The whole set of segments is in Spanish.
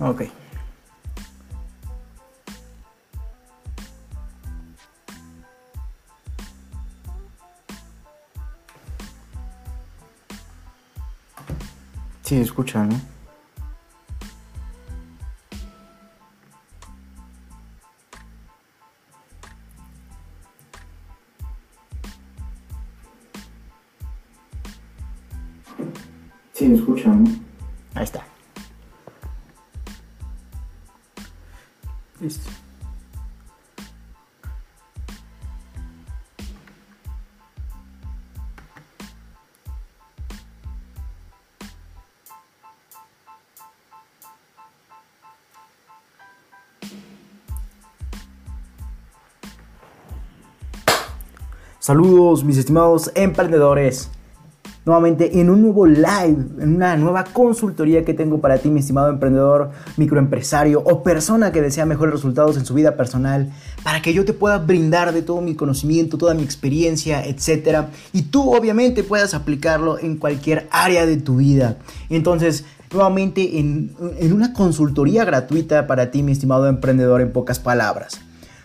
Ok. Sí, escucha, ¿no? Sí, escucha, ¿no? Saludos mis estimados emprendedores. Nuevamente en un nuevo live, en una nueva consultoría que tengo para ti, mi estimado emprendedor, microempresario o persona que desea mejores resultados en su vida personal, para que yo te pueda brindar de todo mi conocimiento, toda mi experiencia, etc. Y tú obviamente puedas aplicarlo en cualquier área de tu vida. Entonces, nuevamente en, en una consultoría gratuita para ti, mi estimado emprendedor, en pocas palabras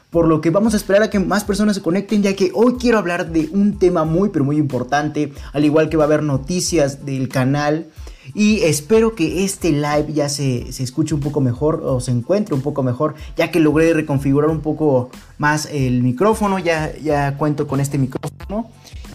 por lo que vamos a esperar a que más personas se conecten ya que hoy quiero hablar de un tema muy pero muy importante, al igual que va a haber noticias del canal y espero que este live ya se, se, escuche un poco mejor o se encuentre un poco mejor, ya que logré reconfigurar un poco más el micrófono, ya, ya cuento con este micrófono.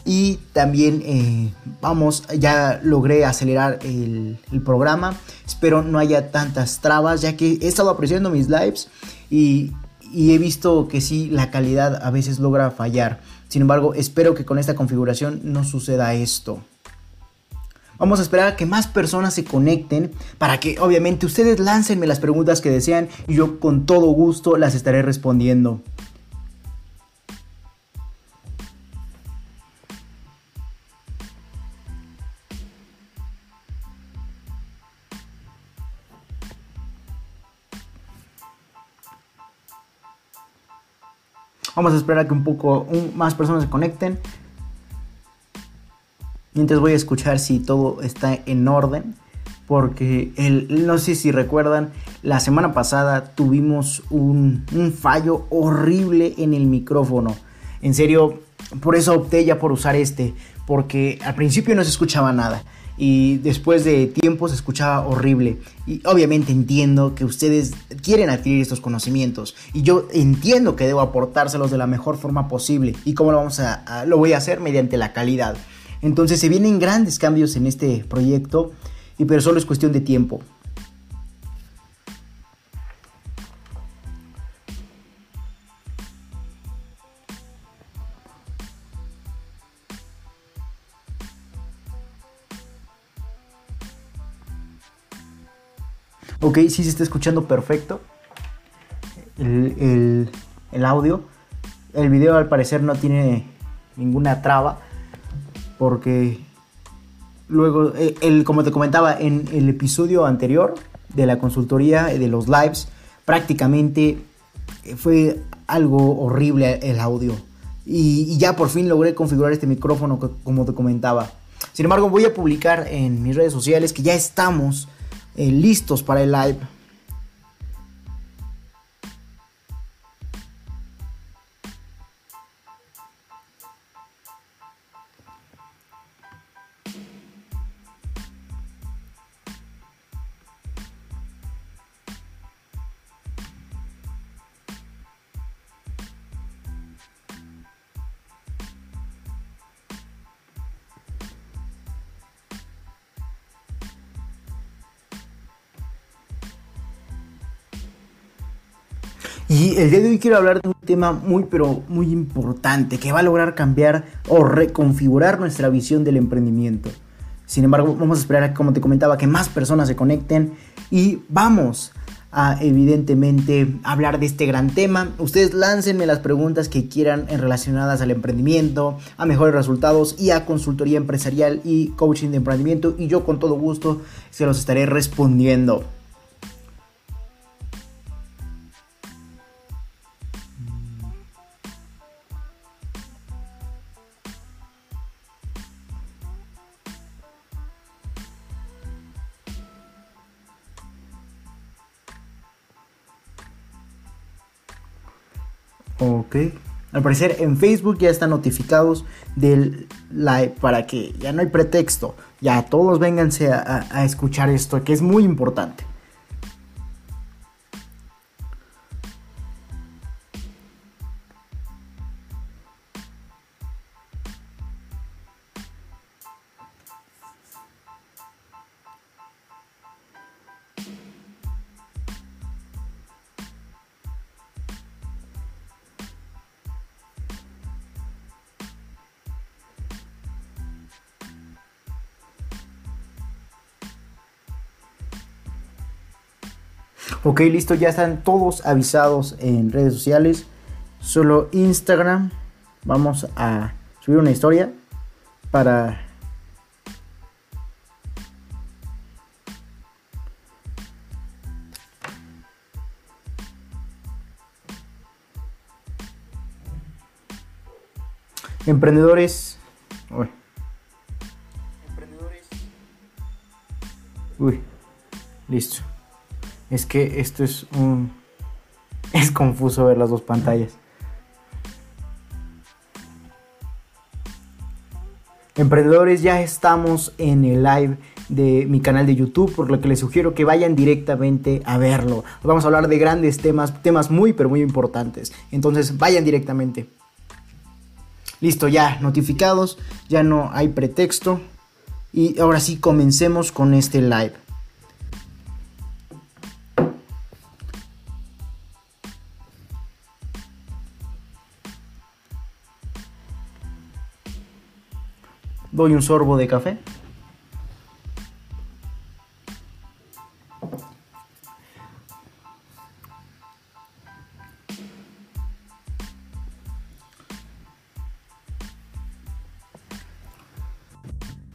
Y también eh, vamos, ya logré acelerar el, el, programa. Espero no haya tantas trabas, ya que he estado apreciando mis lives y y he visto que sí, la calidad a veces logra fallar. Sin embargo, espero que con esta configuración no suceda esto. Vamos a esperar a que más personas se conecten para que obviamente ustedes láncenme las preguntas que desean y yo con todo gusto las estaré respondiendo. Vamos a esperar a que un poco más personas se conecten. Mientras voy a escuchar si todo está en orden. Porque el, no sé si recuerdan, la semana pasada tuvimos un, un fallo horrible en el micrófono. En serio, por eso opté ya por usar este. Porque al principio no se escuchaba nada y después de tiempo se escuchaba horrible. Y obviamente entiendo que ustedes quieren adquirir estos conocimientos y yo entiendo que debo aportárselos de la mejor forma posible. ¿Y cómo lo vamos a, lo voy a hacer? Mediante la calidad. Entonces se vienen grandes cambios en este proyecto y pero solo es cuestión de tiempo. Ok, sí se está escuchando perfecto el, audio. El video al parecer no tiene ninguna traba porque luego, eh, el, como te comentaba en el episodio anterior de la consultoría de los lives, prácticamente eh, fue algo horrible el audio. Y, y, ya por fin logré configurar este micrófono como te comentaba. Sin embargo, voy a publicar en mis redes sociales que ya estamos eh, listos para el live. Y el día de hoy quiero hablar de un tema muy pero muy importante que va a lograr cambiar o reconfigurar nuestra visión del emprendimiento. Sin embargo, vamos a esperar como te comentaba, que más personas se conecten y vamos a evidentemente hablar de este gran tema. Ustedes láncenme las preguntas que quieran en relacionadas al emprendimiento, a mejores resultados y a consultoría empresarial y coaching de emprendimiento y yo con todo gusto se los estaré respondiendo. Ok. Al parecer en Facebook ya están notificados del live para que ya no hay pretexto. Ya todos vénganse a, a escuchar esto que es muy importante. Ok, listo, ya están todos avisados en redes sociales. Solo Instagram. Vamos a subir una historia para... Emprendedores. Uy. Emprendedores. Uy. Listo es que esto es un... Es confuso ver las dos pantallas. Emprendedores, ya estamos en el live de mi canal de YouTube, por lo que les sugiero que vayan directamente a verlo. Vamos a hablar de grandes temas, temas muy pero muy importantes. Entonces vayan directamente. Listo, ya notificados, ya no hay pretexto. Y ahora sí, comencemos con este live. Doy un sorbo de café.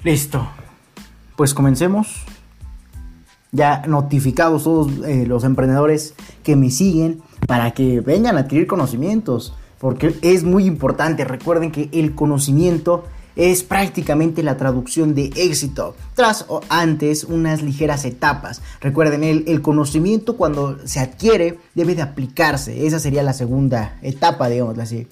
Listo. Pues comencemos. Ya notificados todos eh, los emprendedores que me siguen para que vengan a adquirir conocimientos. Porque es muy importante. Recuerden que el conocimiento es prácticamente la traducción de éxito, tras o antes unas ligeras etapas. Recuerden, el, el conocimiento cuando se adquiere debe de aplicarse, esa sería la segunda etapa, digamos así.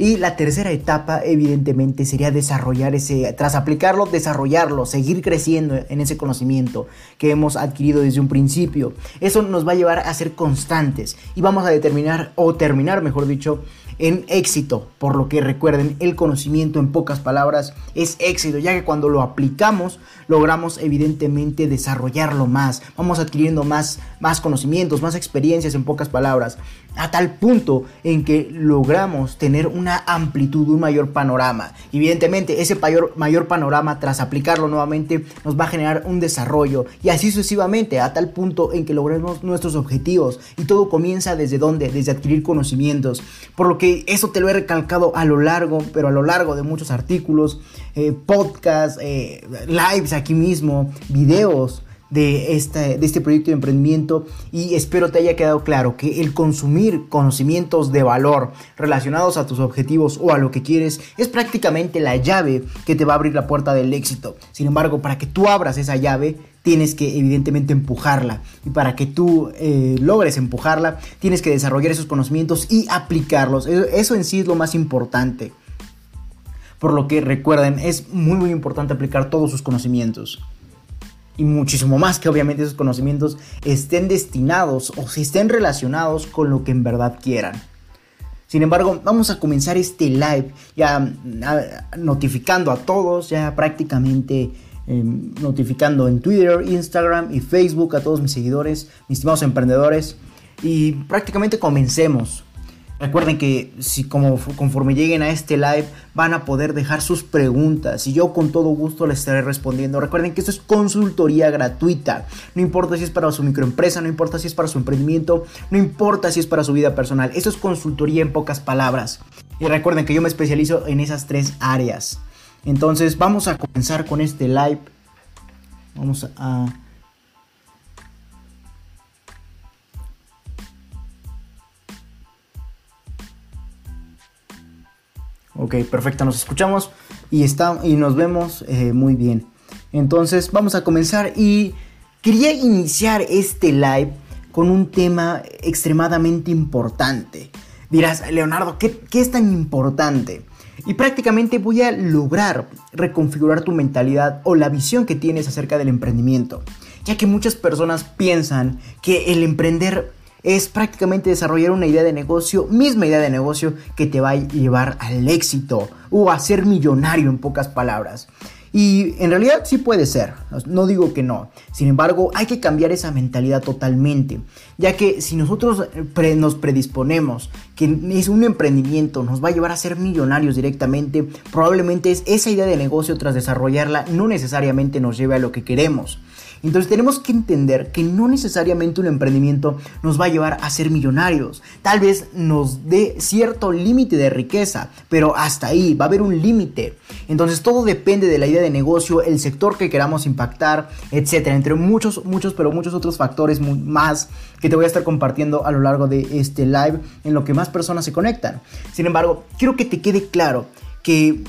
Y la tercera etapa, evidentemente, sería desarrollar ese, tras aplicarlo, desarrollarlo, seguir creciendo en ese conocimiento que hemos adquirido desde un principio. Eso nos va a llevar a ser constantes y vamos a determinar, o terminar, mejor dicho, en éxito. Por lo que recuerden, el conocimiento en pocas palabras es éxito, ya que cuando lo aplicamos logramos evidentemente desarrollarlo más. Vamos adquiriendo más, más conocimientos, más experiencias en pocas palabras a tal punto en que logramos tener una amplitud, un mayor panorama. Evidentemente, ese mayor, mayor panorama, tras aplicarlo nuevamente, nos va a generar un desarrollo y así sucesivamente, a tal punto en que logremos nuestros objetivos. Y todo comienza desde dónde? Desde adquirir conocimientos. Por lo que eso te lo he recalcado a lo largo, pero a lo largo de muchos artículos, eh, podcasts, eh, lives aquí mismo, videos de este, proyecto de emprendimiento y espero te haya quedado claro que el consumir conocimientos de valor relacionados a tus objetivos o a lo que quieres es prácticamente la llave que te va a abrir la puerta del éxito. Sin embargo, para que tú abras esa llave, tienes que evidentemente empujarla. Y para que tú eh, logres empujarla, tienes que desarrollar esos conocimientos y aplicarlos. Eso en sí es lo más importante. Por lo que recuerden, es muy muy importante aplicar todos sus conocimientos y muchísimo más que obviamente esos conocimientos estén destinados o si estén relacionados con lo que en verdad quieran. Sin embargo, vamos a comenzar este live ya notificando a todos, ya prácticamente em, notificando en Twitter, Instagram y Facebook a todos mis seguidores, mis estimados emprendedores. Y prácticamente comencemos. Recuerden que si como conforme lleguen a este live van a poder dejar sus preguntas y yo con todo gusto les estaré respondiendo. Recuerden que esto es consultoría gratuita. No importa si es para su microempresa, no importa si es para su emprendimiento, no importa si es para su vida personal. Esto es consultoría en pocas palabras. Y recuerden que yo me especializo en esas tres áreas. Entonces vamos a comenzar con este live. Vamos a Ok, perfecto, nos escuchamos y, está, y nos vemos eh, muy bien. Entonces vamos a comenzar y quería iniciar este live con un tema extremadamente importante. Dirás, Leonardo, ¿qué, ¿qué, es tan importante? Y prácticamente voy a lograr reconfigurar tu mentalidad o la visión que tienes acerca del emprendimiento. Ya que muchas personas piensan que el emprender es prácticamente desarrollar una idea de negocio, misma idea de negocio que te va a llevar al éxito o a ser millonario en pocas palabras. Y en realidad sí puede ser, no digo que no. Sin embargo, hay que cambiar esa mentalidad totalmente, ya que si nosotros nos predisponemos que es un emprendimiento, nos va a llevar a ser millonarios directamente, probablemente es esa idea de negocio tras desarrollarla no necesariamente nos lleve a lo que queremos. Entonces tenemos que entender que no necesariamente un emprendimiento nos va a llevar a ser millonarios. Tal vez nos dé cierto límite de riqueza, pero hasta ahí va a haber un límite. Entonces todo depende de la idea de negocio, el sector que queramos impactar, etcétera, entre muchos, muchos, pero muchos otros factores más que te voy a estar compartiendo a lo largo de este live en lo que más personas se conectan. Sin embargo, quiero que te quede claro que,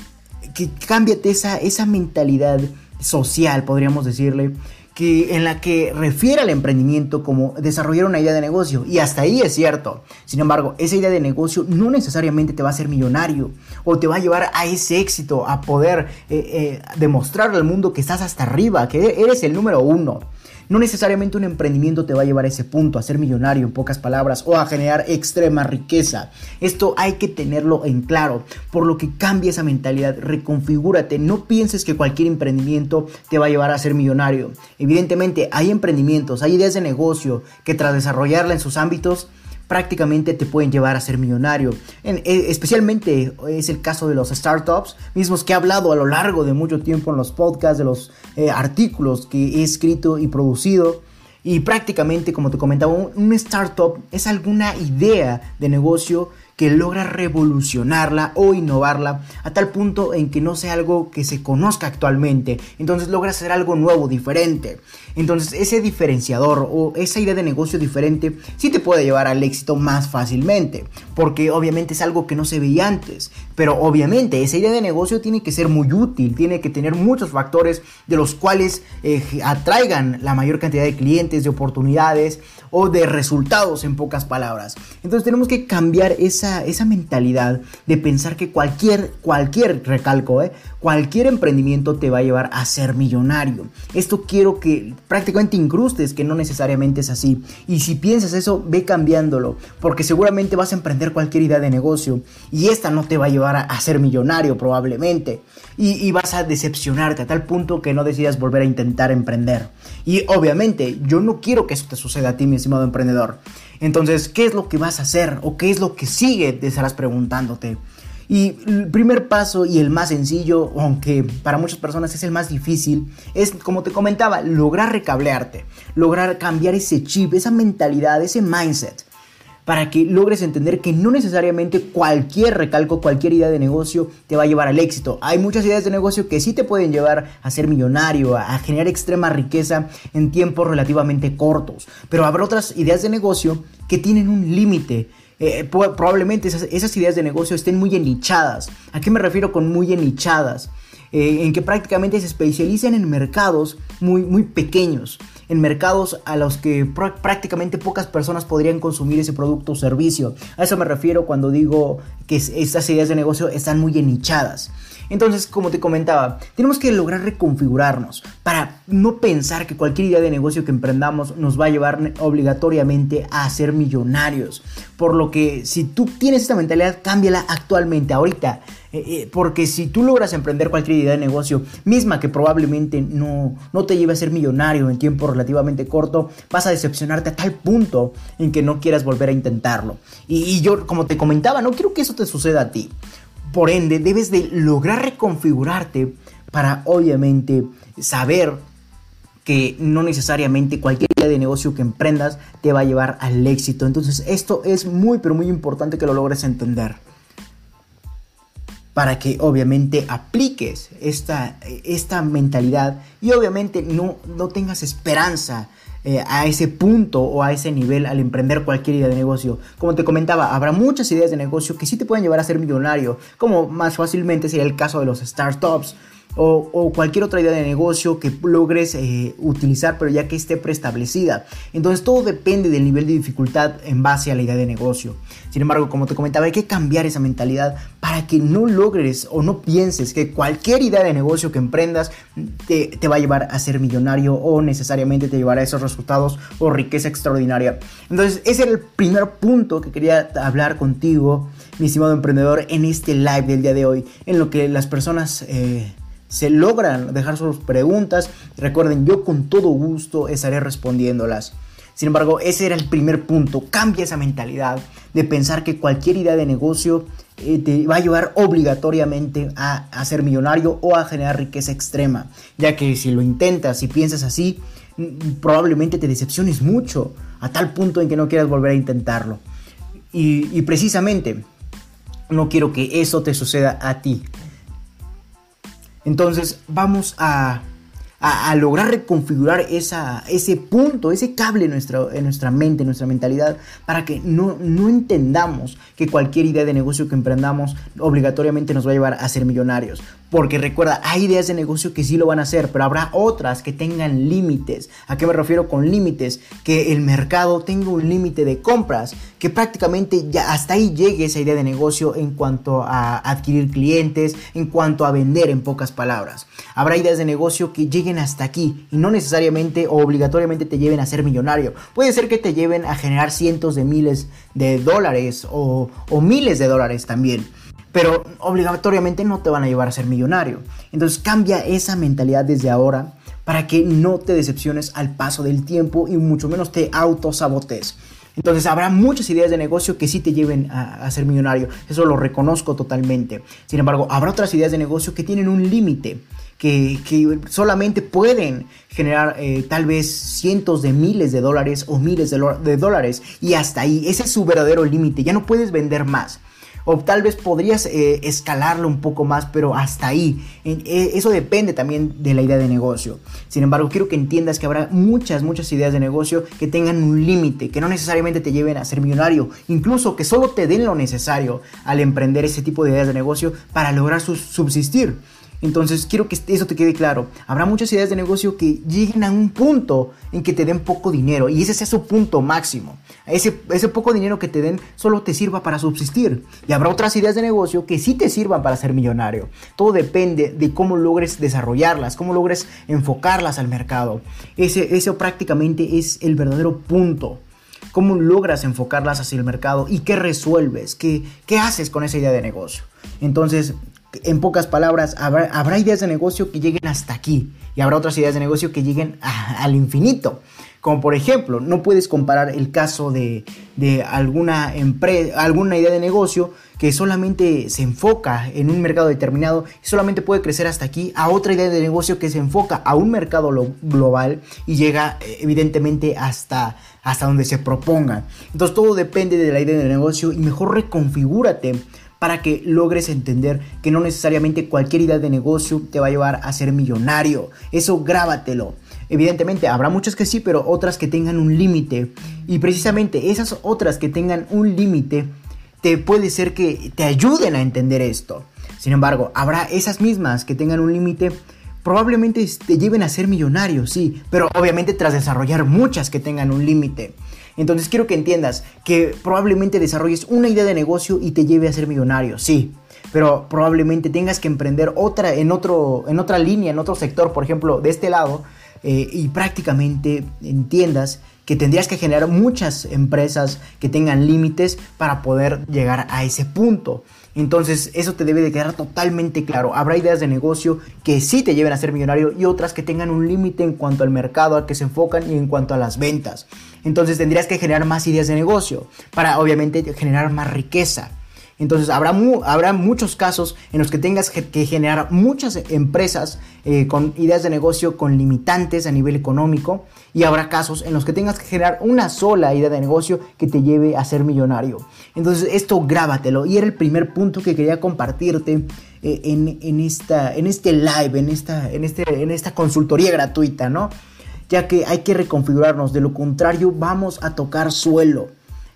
que cámbiate esa, esa mentalidad social, podríamos decirle, en la que refiere al emprendimiento como desarrollar una idea de negocio. Y hasta ahí es cierto. Sin embargo, esa idea de negocio no necesariamente te va a hacer millonario o te va a llevar a ese éxito, a poder eh, eh, demostrarle al mundo que estás hasta arriba, que eres el número uno. No necesariamente un emprendimiento te va a llevar a ese punto, a ser millonario en pocas palabras o a generar extrema riqueza. Esto hay que tenerlo en claro, por lo que cambia esa mentalidad, reconfigúrate, no pienses que cualquier emprendimiento te va a llevar a ser millonario. Evidentemente hay emprendimientos, hay ideas de negocio que tras desarrollarla en sus ámbitos prácticamente te pueden llevar a ser millonario. En, eh, especialmente es el caso de los startups, mismos que he hablado a lo largo de mucho tiempo en los podcasts, de los eh, artículos que he escrito y producido. Y prácticamente, como te comentaba, un startup es alguna idea de negocio que logra revolucionarla o innovarla a tal punto en que no sea algo que se conozca actualmente. Entonces logra hacer algo nuevo, diferente. Entonces ese diferenciador o esa idea de negocio diferente sí te puede llevar al éxito más fácilmente. Porque obviamente es algo que no se veía antes. Pero obviamente esa idea de negocio tiene que ser muy útil, tiene que tener muchos factores de los cuales eh, atraigan la mayor cantidad de clientes, de oportunidades o de resultados en pocas palabras. Entonces tenemos que cambiar esa, esa mentalidad de pensar que cualquier, cualquier recalco, ¿eh? Cualquier emprendimiento te va a llevar a ser millonario. Esto quiero que prácticamente incrustes que no necesariamente es así. Y si piensas eso, ve cambiándolo, porque seguramente vas a emprender cualquier idea de negocio y esta no te va a llevar a, ser millonario probablemente. Y, y vas a decepcionarte a tal punto que no decidas volver a intentar emprender. Y obviamente yo no quiero que eso te suceda a ti, mi estimado emprendedor. Entonces, ¿qué es lo que vas a hacer? ¿O qué es lo que sigue? Te estarás preguntándote. Y el primer paso y el más sencillo, aunque para muchas personas es el más difícil, es, como te comentaba, lograr recablearte, lograr cambiar ese chip, esa mentalidad, ese mindset para que logres entender que no necesariamente cualquier recalco, cualquier idea de negocio te va a llevar al éxito. Hay muchas ideas de negocio que sí te pueden llevar a ser millonario, a generar extrema riqueza en tiempos relativamente cortos, pero habrá otras ideas de negocio que tienen un límite. Eh, probablemente esas, ideas de negocio estén muy enichadas. ¿A qué me refiero con muy enichadas? Eh, en que prácticamente se especializan en mercados muy, muy pequeños, en mercados a los que prácticamente pocas personas podrían consumir ese producto o servicio. A eso me refiero cuando digo que estas ideas de negocio están muy enichadas. Entonces, como te comentaba, tenemos que lograr reconfigurarnos para no pensar que cualquier idea de negocio que emprendamos nos va a llevar obligatoriamente a ser millonarios. Por lo que si tú tienes esta mentalidad, cámbiala actualmente, ahorita. Eh, eh, porque si tú logras emprender cualquier idea de negocio, misma que probablemente no, no te lleve a ser millonario en tiempo relativamente corto, vas a decepcionarte a tal punto en que no quieras volver a intentarlo. Y, y yo, como te comentaba, no quiero que eso te suceda a ti. Por ende, debes de lograr reconfigurarte para obviamente saber que no necesariamente cualquier idea de negocio que emprendas te va a llevar al éxito. Entonces esto es muy pero muy importante que lo logres entender. Para que obviamente apliques esta, esta mentalidad y obviamente no, no tengas esperanza eh, a ese punto o a ese nivel al emprender cualquier idea de negocio. Como te comentaba, habrá muchas ideas de negocio que sí te pueden llevar a ser millonario, como más fácilmente sería el caso de los startups o, cualquier otra idea de negocio que logres eh, utilizar, pero ya que esté preestablecida. Entonces todo depende del nivel de dificultad en base a la idea de negocio. Sin embargo, como te comentaba, hay que cambiar esa mentalidad para que no logres o no pienses que cualquier idea de negocio que emprendas te, va a llevar a ser millonario o necesariamente te llevará a esos resultados o riqueza extraordinaria. Entonces, ese era el primer punto que quería hablar contigo, mi estimado emprendedor, en este live del día de hoy, en lo que las personas... Eh, se logran dejar sus preguntas. Recuerden, yo con todo gusto estaré respondiéndolas. Sin embargo, ese era el primer punto. Cambia esa mentalidad de pensar que cualquier idea de negocio eh, te va a llevar obligatoriamente a, a, ser millonario o a generar riqueza extrema. Ya que si lo intentas y piensas así, probablemente te decepciones mucho, a tal punto en que no quieras volver a intentarlo. Y, precisamente, no quiero que eso te suceda a ti. Entonces, vamos a, a, lograr reconfigurar esa, ese punto, ese cable en nuestra, en nuestra mente, en nuestra mentalidad, para que no, no entendamos que cualquier idea de negocio que emprendamos obligatoriamente nos va a llevar a ser millonarios. Porque recuerda, hay ideas de negocio que sí lo van a hacer, pero habrá otras que tengan límites. ¿A qué me refiero con límites? Que el mercado tenga un límite de compras, que prácticamente ya hasta ahí llegue esa idea de negocio en cuanto a adquirir clientes, en cuanto a vender en pocas palabras. Habrá ideas de negocio que lleguen hasta aquí y no necesariamente o obligatoriamente te lleven a ser millonario. Puede ser que te lleven a generar cientos de miles de dólares o, o miles de dólares también pero obligatoriamente no te van a llevar a ser millonario. Entonces cambia esa mentalidad desde ahora para que no te decepciones al paso del tiempo y mucho menos te autosabotes. Entonces habrá muchas ideas de negocio que sí te lleven a, ser millonario, eso lo reconozco totalmente. Sin embargo, habrá otras ideas de negocio que tienen un límite. Que, solamente pueden generar eh, tal vez cientos de miles de dólares o miles de, dólares y hasta ahí, ese es su verdadero límite, ya no puedes vender más o tal vez podrías eh, escalarlo un poco más, pero hasta ahí. Eh, eso depende también de la idea de negocio. Sin embargo, quiero que entiendas que habrá muchas, muchas ideas de negocio que tengan un límite, que no necesariamente te lleven a ser millonario, incluso que solo te den lo necesario al emprender ese tipo de ideas de negocio para lograr subsistir. Entonces quiero que eso te quede claro. Habrá muchas ideas de negocio que lleguen a un punto en que te den poco dinero y ese sea su punto máximo. Ese, poco dinero que te den solo te sirva para subsistir. Y habrá otras ideas de negocio que sí te sirvan para ser millonario. Todo depende de cómo logres desarrollarlas, cómo logres enfocarlas al mercado. Ese, eso prácticamente es el verdadero punto cómo logras enfocarlas hacia el mercado y qué resuelves, qué haces con esa idea de negocio. Entonces, en pocas palabras, habrá, ideas de negocio que lleguen hasta aquí y habrá otras ideas de negocio que lleguen al infinito. Como por ejemplo, no puedes comparar el caso de, alguna empresa, alguna idea de negocio que solamente se enfoca en un mercado determinado y solamente puede crecer hasta aquí, a otra idea de negocio que se enfoca a un mercado global y llega eh, evidentemente hasta, hasta donde se proponga. Entonces todo depende de la idea de negocio y mejor reconfigúrate para que logres entender que no necesariamente cualquier idea de negocio te va a llevar a ser millonario. Eso grábatelo. Evidentemente habrá muchas que sí, pero otras que tengan un límite. Y precisamente esas otras que tengan un límite, te puede ser que te ayuden a entender esto. Sin embargo, habrá esas mismas que tengan un límite probablemente te lleven a ser millonario, sí, pero obviamente tras desarrollar muchas que tengan un límite. Entonces quiero que entiendas que probablemente desarrolles una idea de negocio y te lleve a ser millonario, sí. Pero probablemente tengas que emprender otra en, otro, en otra línea, en otro sector, por ejemplo, de este lado, eh, y prácticamente entiendas que tendrías que generar muchas empresas que tengan límites para poder llegar a ese punto. Entonces eso te debe de quedar totalmente claro. Habrá ideas de negocio que sí te lleven a ser millonario y otras que tengan un límite en cuanto al mercado al que se enfocan y en cuanto a las ventas. Entonces tendrías que generar más ideas de negocio para obviamente generar más riqueza. Entonces habrá, habrá muchos casos en los que tengas que generar muchas empresas eh, con ideas de negocio con limitantes a nivel económico y habrá casos en los que tengas que generar una sola idea de negocio que te lleve a ser millonario. Entonces esto grábatelo y era el primer punto que quería compartirte eh, en, esta, en este live, en esta, en, este, en esta consultoría gratuita, ¿no? Ya que hay que reconfigurarnos, de lo contrario vamos a tocar suelo.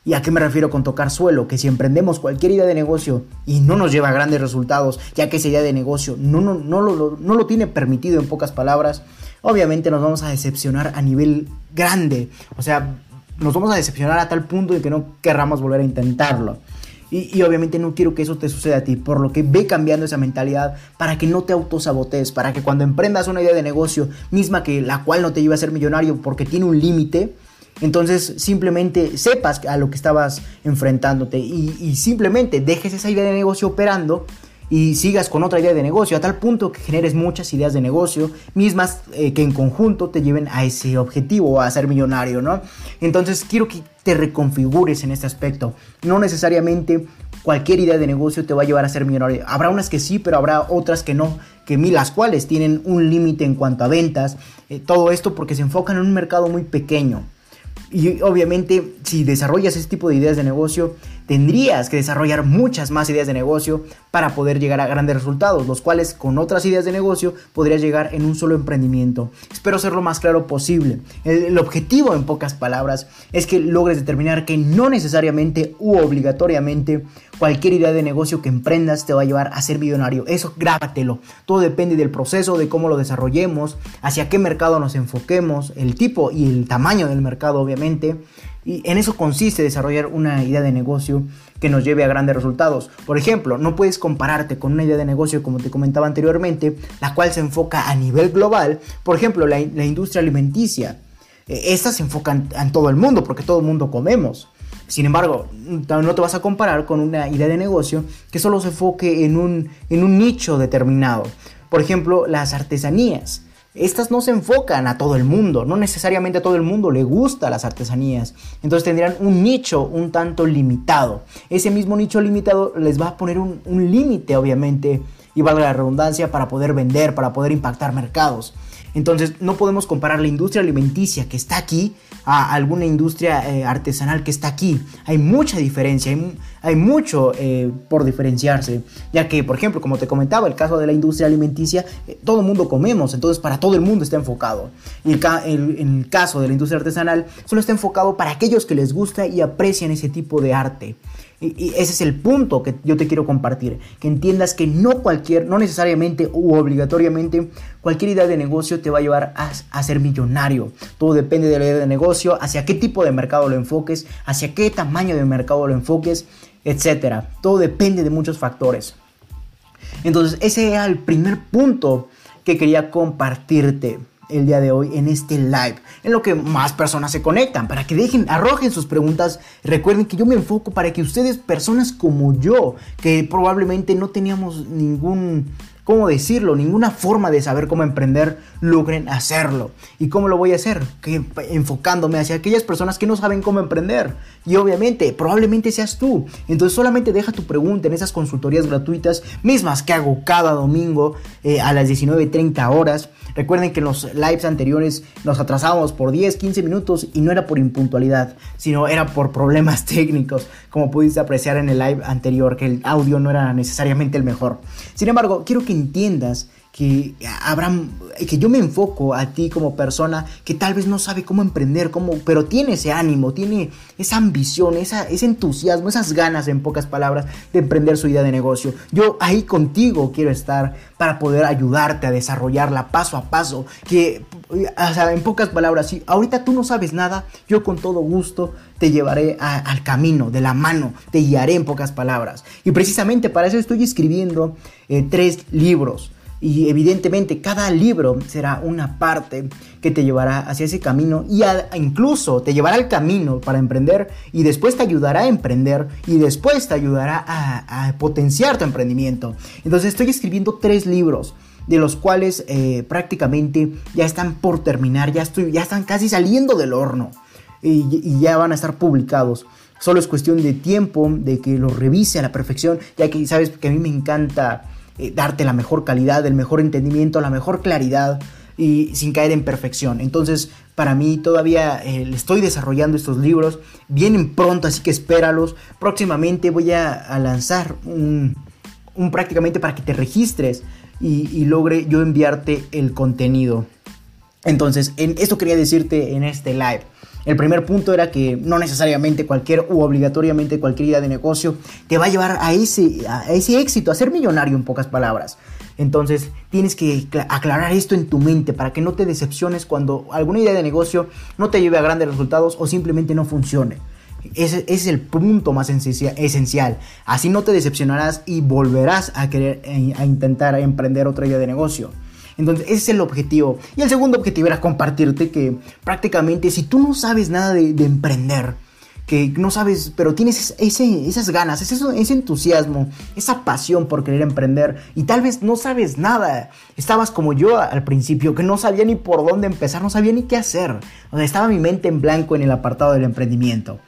¿Y a qué me refiero con tocar suelo? Que si emprendemos cualquier idea de negocio y no nos lleva a grandes resultados, ya que esa idea de negocio no, no, no, lo, no lo tiene permitido en pocas palabras, obviamente nos vamos a decepcionar a nivel grande. O sea, nos vamos a decepcionar a tal punto de que no querramos volver a intentarlo. Y, obviamente no quiero que eso te suceda a ti, por lo que ve cambiando esa mentalidad para que no te autosabotees, para que cuando emprendas una idea de negocio misma que la cual no te lleva a ser millonario porque tiene un límite, entonces simplemente sepas a lo que estabas enfrentándote y, y simplemente dejes esa idea de negocio operando y sigas con otra idea de negocio, a tal punto que generes muchas ideas de negocio mismas eh, que en conjunto te lleven a ese objetivo, a ser millonario, ¿no? Entonces quiero que te reconfigures en este aspecto. No necesariamente cualquier idea de negocio te va a llevar a ser millonario. Habrá unas que sí, pero habrá otras que no, que las cuales tienen un límite en cuanto a ventas. Eh, todo esto porque se enfocan en un mercado muy pequeño. Y obviamente si desarrollas ese tipo de ideas de negocio, tendrías que desarrollar muchas más ideas de negocio para poder llegar a grandes resultados, los cuales con otras ideas de negocio podrías llegar en un solo emprendimiento. Espero ser lo más claro posible. El, objetivo, en pocas palabras, es que logres determinar que no necesariamente u obligatoriamente cualquier idea de negocio que emprendas te va a llevar a ser millonario. Eso grábatelo. Todo depende del proceso, de cómo lo desarrollemos, hacia qué mercado nos enfoquemos, el tipo y el tamaño del mercado, obviamente. Y en eso consiste desarrollar una idea de negocio que nos lleve a grandes resultados. Por ejemplo, no puedes compararte con una idea de negocio, como te comentaba anteriormente, la cual se enfoca a nivel global. Por ejemplo, la, industria alimenticia. E, esta se enfoca en, todo el mundo, porque todo el mundo comemos. Sin embargo, no te vas a comparar con una idea de negocio que solo se enfoque en un, en un nicho determinado. Por ejemplo, las artesanías. Estas no se enfocan a todo el mundo, no necesariamente a todo el mundo le gusta las artesanías. Entonces tendrían un nicho un tanto limitado. Ese mismo nicho limitado les va a poner un, un límite, obviamente, y valga la redundancia, para poder vender, para poder impactar mercados. Entonces no podemos comparar la industria alimenticia que está aquí a alguna industria eh, artesanal que está aquí. Hay mucha diferencia, hay, mucho eh, por diferenciarse, ya que, por ejemplo, como te comentaba, el caso de la industria alimenticia, eh, todo el mundo comemos, entonces para todo el mundo está enfocado. Y en el caso de la industria artesanal, solo está enfocado para aquellos que les gusta y aprecian ese tipo de arte. Y, ese es el punto que yo te quiero compartir. Que entiendas que no cualquier, no necesariamente u obligatoriamente, cualquier idea de negocio te va a llevar a, ser millonario. Todo depende de la idea de negocio, hacia qué tipo de mercado lo enfoques, hacia qué tamaño de mercado lo enfoques, etc. Todo depende de muchos factores. Entonces, ese era el primer punto que quería compartirte el día de hoy en este live, en lo que más personas se conectan, para que dejen, arrojen sus preguntas. Recuerden que yo me enfoco para que ustedes, personas como yo, que probablemente no teníamos ningún ¿cómo decirlo? Ninguna forma de saber cómo emprender, logren hacerlo. ¿Y cómo lo voy a hacer? Que, enfocándome hacia aquellas personas que no saben cómo emprender. Y obviamente, probablemente seas tú. Entonces solamente deja tu pregunta en esas consultorías gratuitas mismas que hago cada domingo eh, a las 19.30 horas. Recuerden que en los lives anteriores nos atrasábamos por 10, 15 minutos y no era por impuntualidad, sino era por problemas técnicos, como pudiste apreciar en el live anterior, que el audio no era necesariamente el mejor. Sin embargo, quiero que entiendas que Abraham, que yo me enfoco a ti como persona que tal vez no sabe cómo emprender, cómo, pero tiene ese ánimo, tiene esa ambición, esa, ese entusiasmo, esas ganas, en pocas palabras, de emprender su idea de negocio. Yo ahí contigo quiero estar para poder ayudarte a desarrollarla paso a paso. Que, en pocas palabras, si ahorita tú no sabes nada, yo con todo gusto te llevaré al camino, de la mano, te guiaré en pocas palabras. Y precisamente para eso estoy escribiendo eh, tres libros. Y evidentemente cada libro será una parte que te llevará hacia ese camino y incluso te llevará al camino para emprender y después te ayudará a emprender y después te ayudará a, potenciar tu emprendimiento. Entonces estoy escribiendo tres libros de los cuales eh, prácticamente ya están por terminar, ya, estoy, ya están casi saliendo del horno y, ya van a estar publicados. Solo es cuestión de tiempo, de que los revise a la perfección, ya que sabes que a mí me encanta eh, darte la mejor calidad, el mejor entendimiento, la mejor claridad y sin caer en perfección. Entonces, para mí todavía eh, estoy desarrollando estos libros, vienen pronto, así que espéralos. Próximamente voy a, lanzar un, prácticamente para que te registres y, logre yo enviarte el contenido. Entonces, en esto quería decirte en este live. El primer punto era que no necesariamente cualquier u obligatoriamente cualquier idea de negocio te va a llevar a ese, a ese éxito, a ser millonario en pocas palabras. Entonces tienes que aclarar esto en tu mente para que no te decepciones cuando alguna idea de negocio no te lleve a grandes resultados o simplemente no funcione. Ese, es el punto más esencial. Así no te decepcionarás y volverás a querer eh, a intentar emprender otra idea de negocio. Entonces, ese es el objetivo. Y el segundo objetivo era compartirte que prácticamente si tú no sabes nada de, emprender, que no sabes, pero tienes ese, esas ganas, ese, ese, entusiasmo, esa pasión por querer emprender y tal vez no sabes nada. Estabas como yo al principio, que no sabía ni por dónde empezar, no sabía ni qué hacer. O sea, estaba mi mente en blanco en el apartado del emprendimiento.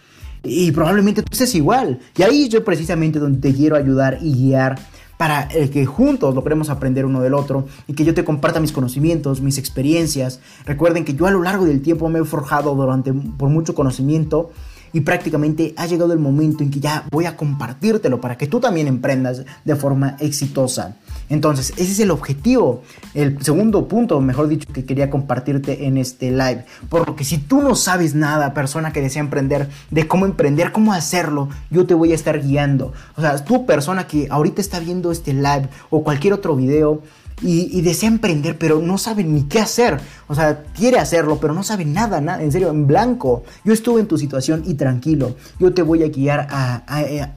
Y probablemente tú estés igual. Y ahí yo precisamente donde te quiero ayudar y guiar para eh, que juntos logremos aprender uno del otro y que yo te comparta mis conocimientos, mis experiencias. Recuerden que yo a lo largo del tiempo me he forjado durante por mucho conocimiento y prácticamente ha llegado el momento en que ya voy a compartírtelo para que tú también emprendas de forma exitosa. Entonces, ese es el objetivo, el segundo punto, mejor dicho, que quería compartirte en este live. Por lo que si tú no sabes nada, persona que desea emprender, de cómo emprender, cómo hacerlo, yo te voy a estar guiando. O sea, tú persona que ahorita está viendo este live o cualquier otro video, y, desea emprender, pero no sabe ni qué hacer. O sea, quiere hacerlo, pero no sabe nada, nada, en serio, en blanco. Yo estuve en tu situación y tranquilo, yo te voy a guiar a,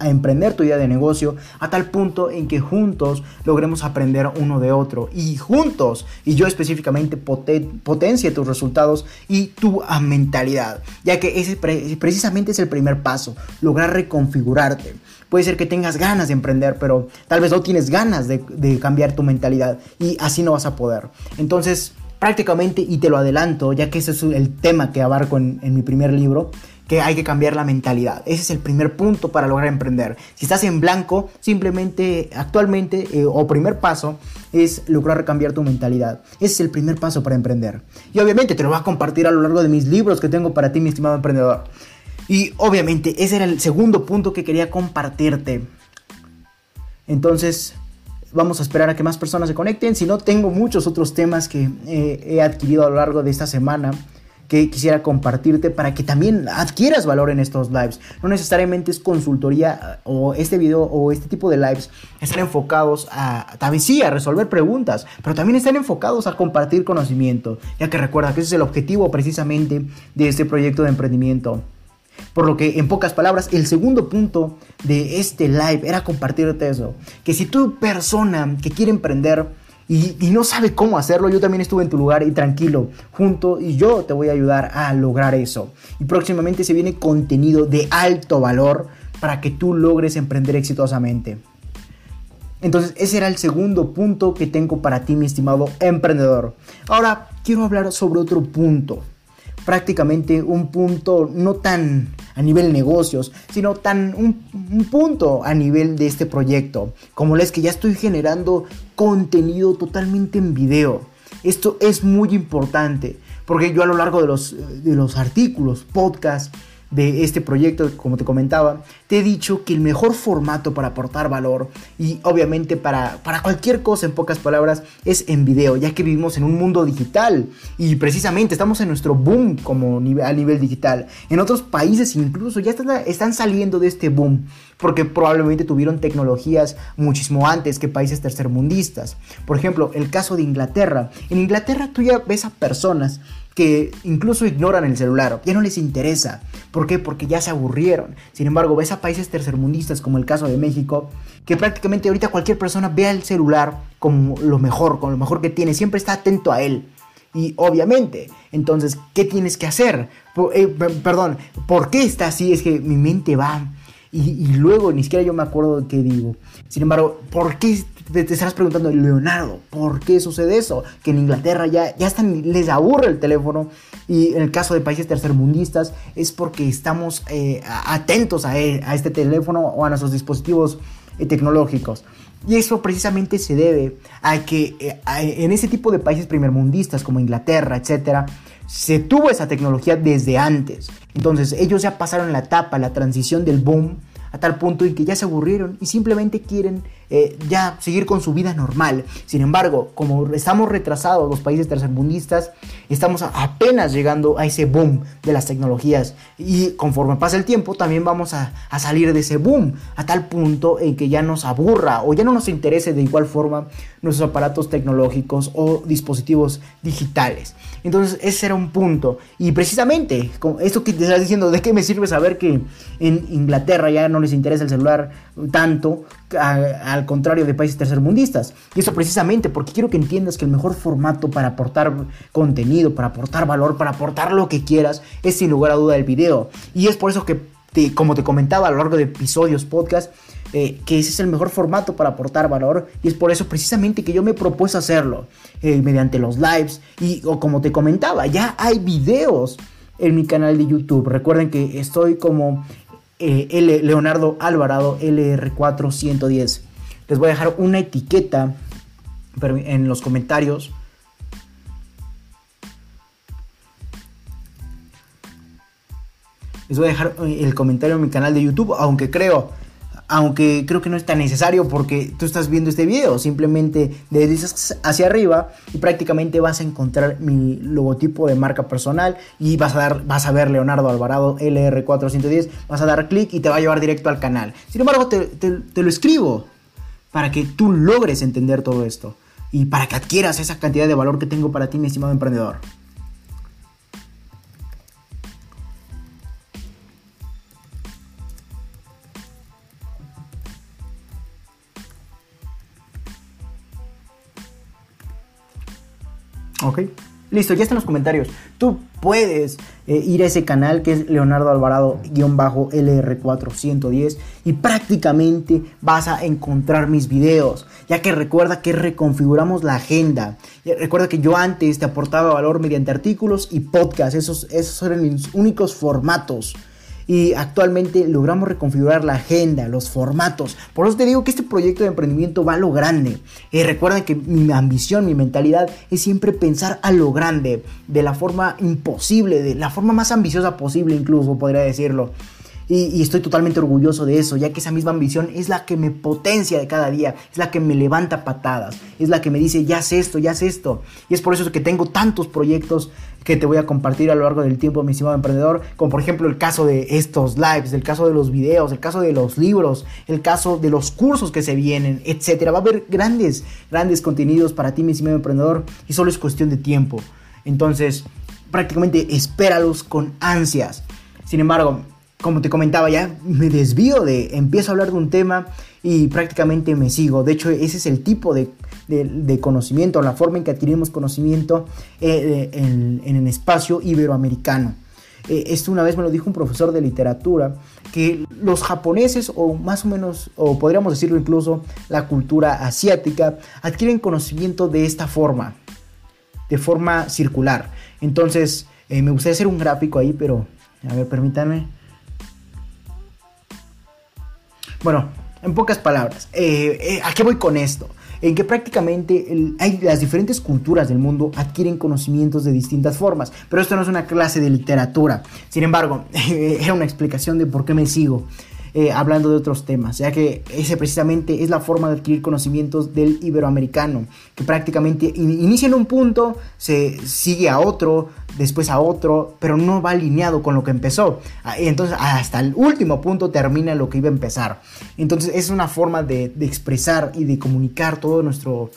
emprender tu idea de negocio a tal punto en que juntos logremos aprender uno de otro. Y juntos, y yo específicamente potencie tus resultados y tu mentalidad. Ya que ese precisamente es el primer paso, lograr reconfigurarte. Puede ser que tengas ganas de emprender, pero tal vez no tienes ganas de, cambiar tu mentalidad y así no vas a poder. Entonces, prácticamente, y te lo adelanto, ya que ese es el tema que abarco en, mi primer libro, que hay que cambiar la mentalidad. Ese es el primer punto para lograr emprender. Si estás en blanco, simplemente actualmente eh, o primer paso es lograr cambiar tu mentalidad. Ese es el primer paso para emprender. Y obviamente te lo voy a compartir a lo largo de mis libros que tengo para ti, mi estimado emprendedor. Y obviamente ese era el segundo punto que quería compartirte. Entonces vamos a esperar a que más personas se conecten. Si no, tengo muchos otros temas que eh, he adquirido a lo largo de esta semana que quisiera compartirte para que también adquieras valor en estos lives. No necesariamente es consultoría o este video o este tipo de lives están enfocados a, vez sí, a resolver preguntas, pero también están enfocados a compartir conocimiento, ya que recuerda que ese es el objetivo precisamente de este proyecto de emprendimiento. Por lo que, en pocas palabras, el segundo punto de este live era compartirte eso. Que si tú, persona que quiere emprender y, no sabe cómo hacerlo, yo también estuve en tu lugar y tranquilo, junto, y yo te voy a ayudar a lograr eso. Y próximamente se viene contenido de alto valor para que tú logres emprender exitosamente. Entonces, ese era el segundo punto que tengo para ti, mi estimado emprendedor. Ahora, quiero hablar sobre otro punto prácticamente un punto no tan a nivel negocios, sino tan un, punto a nivel de este proyecto, como es que ya estoy generando contenido totalmente en video. Esto es muy importante, porque yo a lo largo de los, de los artículos, podcasts, de este proyecto, como te comentaba, te he dicho que el mejor formato para aportar valor y obviamente para, para cualquier cosa en pocas palabras es en video, ya que vivimos en un mundo digital y precisamente estamos en nuestro boom como a nivel digital. En otros países incluso ya están, están saliendo de este boom porque probablemente tuvieron tecnologías muchísimo antes que países tercermundistas. Por ejemplo, el caso de Inglaterra. En Inglaterra tú ya ves a personas incluso ignoran el celular, ya no les interesa. ¿Por qué? Porque ya se aburrieron. Sin embargo, ves a países tercermundistas como el caso de México, que prácticamente ahorita cualquier persona ve el celular como lo mejor, como lo mejor que tiene, siempre está atento a él. Y obviamente, entonces, ¿qué tienes que hacer? Eh, perdón, ¿por qué está así? Es que mi mente va y, luego ni siquiera yo me acuerdo de qué digo. Sin embargo, ¿por qué te, estarás preguntando, Leonardo, ¿por qué sucede eso? Que en Inglaterra ya, ya están, les aburre el teléfono y en el caso de países tercermundistas es porque estamos eh, atentos a, a, este teléfono o a nuestros dispositivos eh, tecnológicos. Y eso precisamente se debe a que eh, en ese tipo de países primermundistas como Inglaterra, etcétera, se tuvo esa tecnología desde antes. Entonces ellos ya pasaron la etapa, la transición del boom, a tal punto en que ya se aburrieron y simplemente quieren eh, ya seguir con su vida normal. Sin embargo, como estamos retrasados los países tercermundistas, estamos apenas llegando a ese boom de las tecnologías y conforme pasa el tiempo también vamos a, a salir de ese boom a tal punto en que ya nos aburra o ya no nos interese de igual forma nuestros aparatos tecnológicos o dispositivos digitales. Entonces ese era un punto. Y precisamente, esto que te estás diciendo, ¿de qué me sirve saber que en Inglaterra ya no les interesa el celular tanto, al contrario de países tercermundistas? Y eso precisamente porque quiero que entiendas que el mejor formato para aportar contenido, para aportar valor, para aportar lo que quieras, es sin lugar a duda el video. Y es por eso que, como te comentaba a lo largo de episodios, podcast, eh, que ese es el mejor formato para aportar valor y es por eso precisamente que yo me propuesto hacerlo eh, mediante los lives y o como te comentaba, ya hay videos en mi canal de YouTube. Recuerden que estoy como eh, L Leonardo Alvarado LR410. Les voy a dejar una etiqueta en los comentarios. Les voy a dejar el comentario en mi canal de YouTube, aunque creo aunque creo que no es tan necesario porque tú estás viendo este video, simplemente deslizas hacia arriba y prácticamente vas a encontrar mi logotipo de marca personal y vas a, dar, vas a ver Leonardo Alvarado LR410, vas a dar clic y te va a llevar directo al canal. Sin embargo, te lo escribo para que tú logres entender todo esto y para que adquieras esa cantidad de valor que tengo para ti, mi estimado emprendedor. Ok. Listo, ya están los comentarios. Tú puedes eh, ir a ese canal que es Leonardo Alvarado-LR410 y prácticamente vas a encontrar mis videos. Ya que recuerda que reconfiguramos la agenda. Recuerda que yo antes te aportaba valor mediante artículos y podcasts. Esos, esos eran mis únicos formatos y actualmente logramos reconfigurar la agenda, los formatos. Por eso te digo que este proyecto de emprendimiento va a lo grande. Y recuerden que mi ambición, mi mentalidad es siempre pensar a lo grande, de la forma imposible, de la forma más ambiciosa posible incluso, podría decirlo. Y, estoy totalmente orgulloso de eso, ya que esa misma ambición es la que me potencia de cada día, es la que me levanta patadas, es la que me dice, ya sé esto, ya sé esto. Y es por eso que tengo tantos proyectos que te voy a compartir a lo largo del tiempo, mi estimado emprendedor, como por ejemplo el caso de estos lives, el caso de los videos, el caso de los libros, el caso de los cursos que se vienen, etcétera. Va a haber grandes, grandes contenidos para ti, mi estimado emprendedor, y solo es cuestión de tiempo. Entonces, prácticamente espéralos con ansias. Sin embargo, como te comentaba ya, me desvío de, empiezo a hablar de un tema y prácticamente me sigo. De hecho, ese es el tipo de, conocimiento, la forma en que adquirimos conocimiento eh, en, el espacio iberoamericano. Eh, esto una vez me lo dijo un profesor de literatura, que los japoneses, o más o menos, o podríamos decirlo incluso, la cultura asiática, adquieren conocimiento de esta forma, de forma circular. Entonces, eh, me gustaría hacer un gráfico ahí, pero, a ver, permítanme. Bueno, en pocas palabras, ¿a qué voy con esto? En que prácticamente hay, las diferentes culturas del mundo adquieren conocimientos de distintas formas, pero esto no es una clase de literatura. Sin embargo, era una explicación de por qué me sigo. Eh, hablando de otros temas, ya que ese precisamente es la forma de adquirir conocimientos del iberoamericano, que prácticamente inicia en un punto, se sigue a otro, después a otro, pero no va alineado con lo que empezó. Ah, entonces hasta el último punto termina lo que iba a empezar. Entonces es una forma de, expresar y de comunicar todo nuestro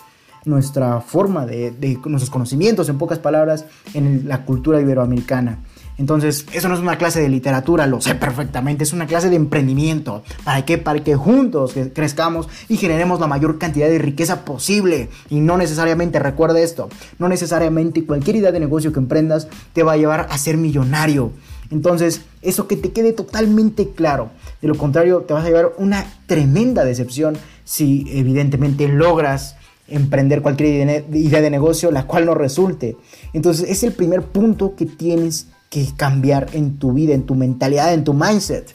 nuestra forma de, de, nuestros conocimientos, en pocas palabras, en la cultura iberoamericana. Entonces, eso no es una clase de literatura, lo sé perfectamente, es una clase de emprendimiento. ¿Para qué? Para que juntos crezcamos y generemos la mayor cantidad de riqueza posible. Y no necesariamente, recuerda esto, no necesariamente cualquier idea de negocio que emprendas te va a llevar a ser millonario. Entonces, eso que te quede totalmente claro. De lo contrario, te vas a llevar una tremenda decepción si evidentemente logras emprender cualquier idea de negocio la cual no resulte. Entonces, es el primer punto que tienes que cambiar en tu vida, en tu mentalidad, en tu mindset.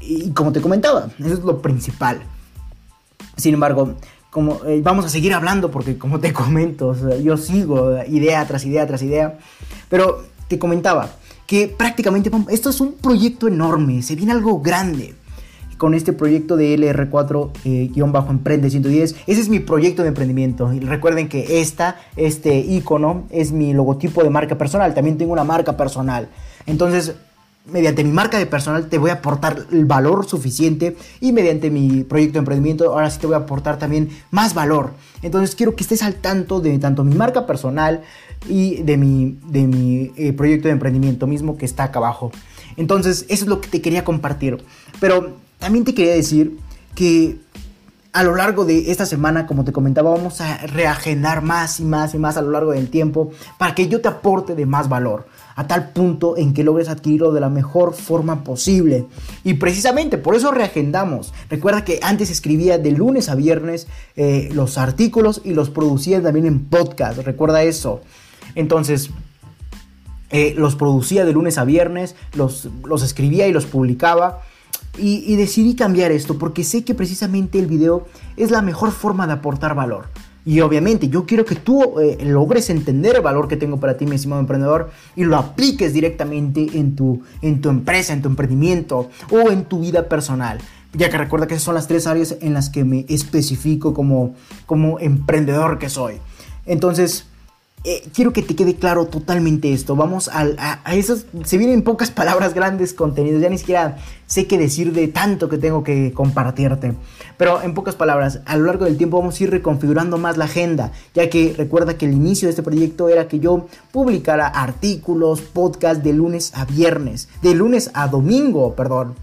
Y como te comentaba, eso es lo principal. Sin embargo, como eh, vamos a seguir hablando porque como te comento, yo sigo idea tras idea tras idea, pero te comentaba que prácticamente esto es un proyecto enorme, se viene algo grande con este proyecto de LR4-Emprende 110. Ese es mi proyecto de emprendimiento. Y recuerden que esta, este icono es mi logotipo de marca personal. También tengo una marca personal. Entonces, mediante mi marca de personal te voy a aportar el valor suficiente y mediante mi proyecto de emprendimiento ahora sí te voy a aportar también más valor. Entonces quiero que estés al tanto de tanto mi marca personal y de mi, de mi eh, proyecto de emprendimiento mismo que está acá abajo. Entonces eso es lo que te quería compartir. Pero también te quería decir que a lo largo de esta semana, como te comentaba, vamos a reagendar más y más y más a lo largo del tiempo para que yo te aporte de más valor a tal punto en que logres adquirirlo de la mejor forma posible. Y precisamente por eso reagendamos. Recuerda que antes escribía de lunes a viernes eh, los artículos y los producía también en podcast. Recuerda eso. Entonces, eh, los producía de lunes a viernes, los, los escribía y los publicaba. Y, decidí cambiar esto porque sé que precisamente el video es la mejor forma de aportar valor. Y obviamente yo quiero que tú eh, logres entender el valor que tengo para ti, mi estimado emprendedor, y lo apliques directamente en tu, en tu empresa, en tu emprendimiento o en tu vida personal. Ya que recuerda que esas son las tres áreas en las que me especifico como, como emprendedor que soy. Entonces, eh, quiero que te quede claro totalmente esto. Vamos a, a, esas. Se vienen pocas palabras, grandes contenidos. Ya ni siquiera sé qué decir de tanto que tengo que compartirte. Pero en pocas palabras, a lo largo del tiempo vamos a ir reconfigurando más la agenda. Ya que recuerda que el inicio de este proyecto era que yo publicara artículos, podcast de lunes a viernes. De lunes a domingo, perdón.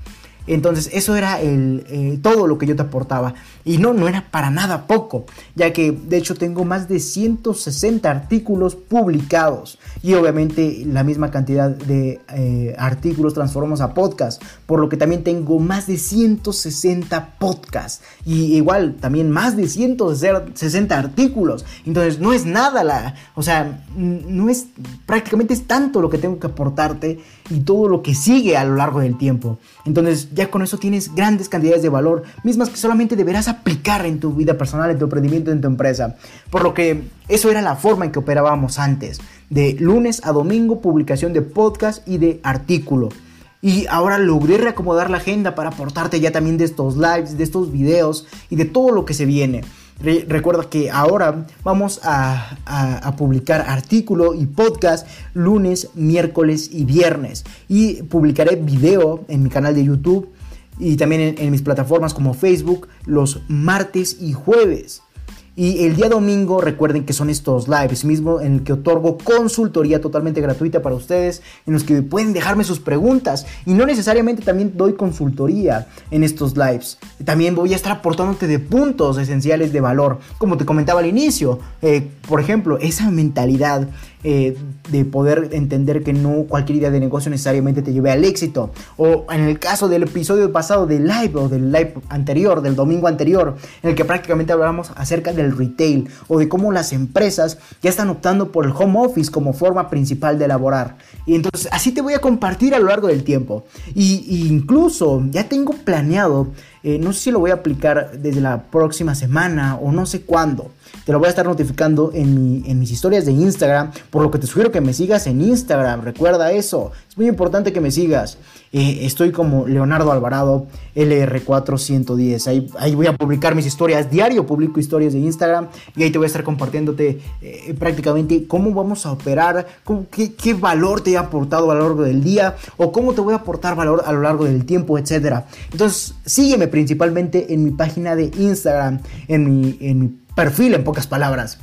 Entonces eso era el, eh, todo lo que yo te aportaba. Y no, no era para nada poco, ya que de hecho tengo más de 160 artículos publicados. Y obviamente la misma cantidad de eh, artículos transformamos a podcast, por lo que también tengo más de 160 podcasts. Y igual también más de 160 artículos. Entonces no es nada la... O sea, no es... Prácticamente es tanto lo que tengo que aportarte y todo lo que sigue a lo largo del tiempo. Entonces ya con eso tienes grandes cantidades de valor, mismas que solamente deberás aplicar en tu vida personal, en tu emprendimiento, en tu empresa. Por lo que eso era la forma en que operábamos antes, de lunes a domingo publicación de podcast y de artículo. Y ahora logré reacomodar la agenda para aportarte ya también de estos lives, de estos videos y de todo lo que se viene recuerda que ahora vamos a, publicar artículo y podcast lunes, miércoles y viernes. Y publicaré video en mi canal de YouTube y también en mis plataformas como Facebook los martes y jueves. Y el día domingo, recuerden que son estos lives mismo en el que otorgo consultoría totalmente gratuita para ustedes, en los que pueden dejarme sus preguntas. Y no necesariamente también doy consultoría en estos lives. También voy a estar aportándote de puntos esenciales de valor, como te comentaba al inicio. Eh, por ejemplo, esa mentalidad eh, de poder entender que no cualquier idea de negocio necesariamente te lleve al éxito. O en el caso del episodio pasado del live o del live anterior, del domingo anterior, en el que prácticamente hablamos acerca del retail o de cómo las empresas ya están optando por el home office como forma principal de elaborar. Y entonces así te voy a compartir a lo largo del tiempo. Y, incluso ya tengo planeado, eh, no sé si lo voy a aplicar desde la próxima semana o no sé cuándo te lo voy a estar notificando en, en mis historias de Instagram, por lo que te sugiero que me sigas en Instagram, recuerda eso, es muy importante que me sigas. Eh, estoy como Leonardo Alvarado LR410. Ahí, ahí voy a publicar mis historias. Diario publico historias de Instagram y ahí te voy a estar compartiéndote eh, prácticamente cómo vamos a operar, qué, qué, valor te he aportado a lo largo del día o cómo te voy a aportar valor a lo largo del tiempo, etcétera. Entonces, sígueme principalmente en mi página de Instagram, en mi, en mi perfil en pocas palabras,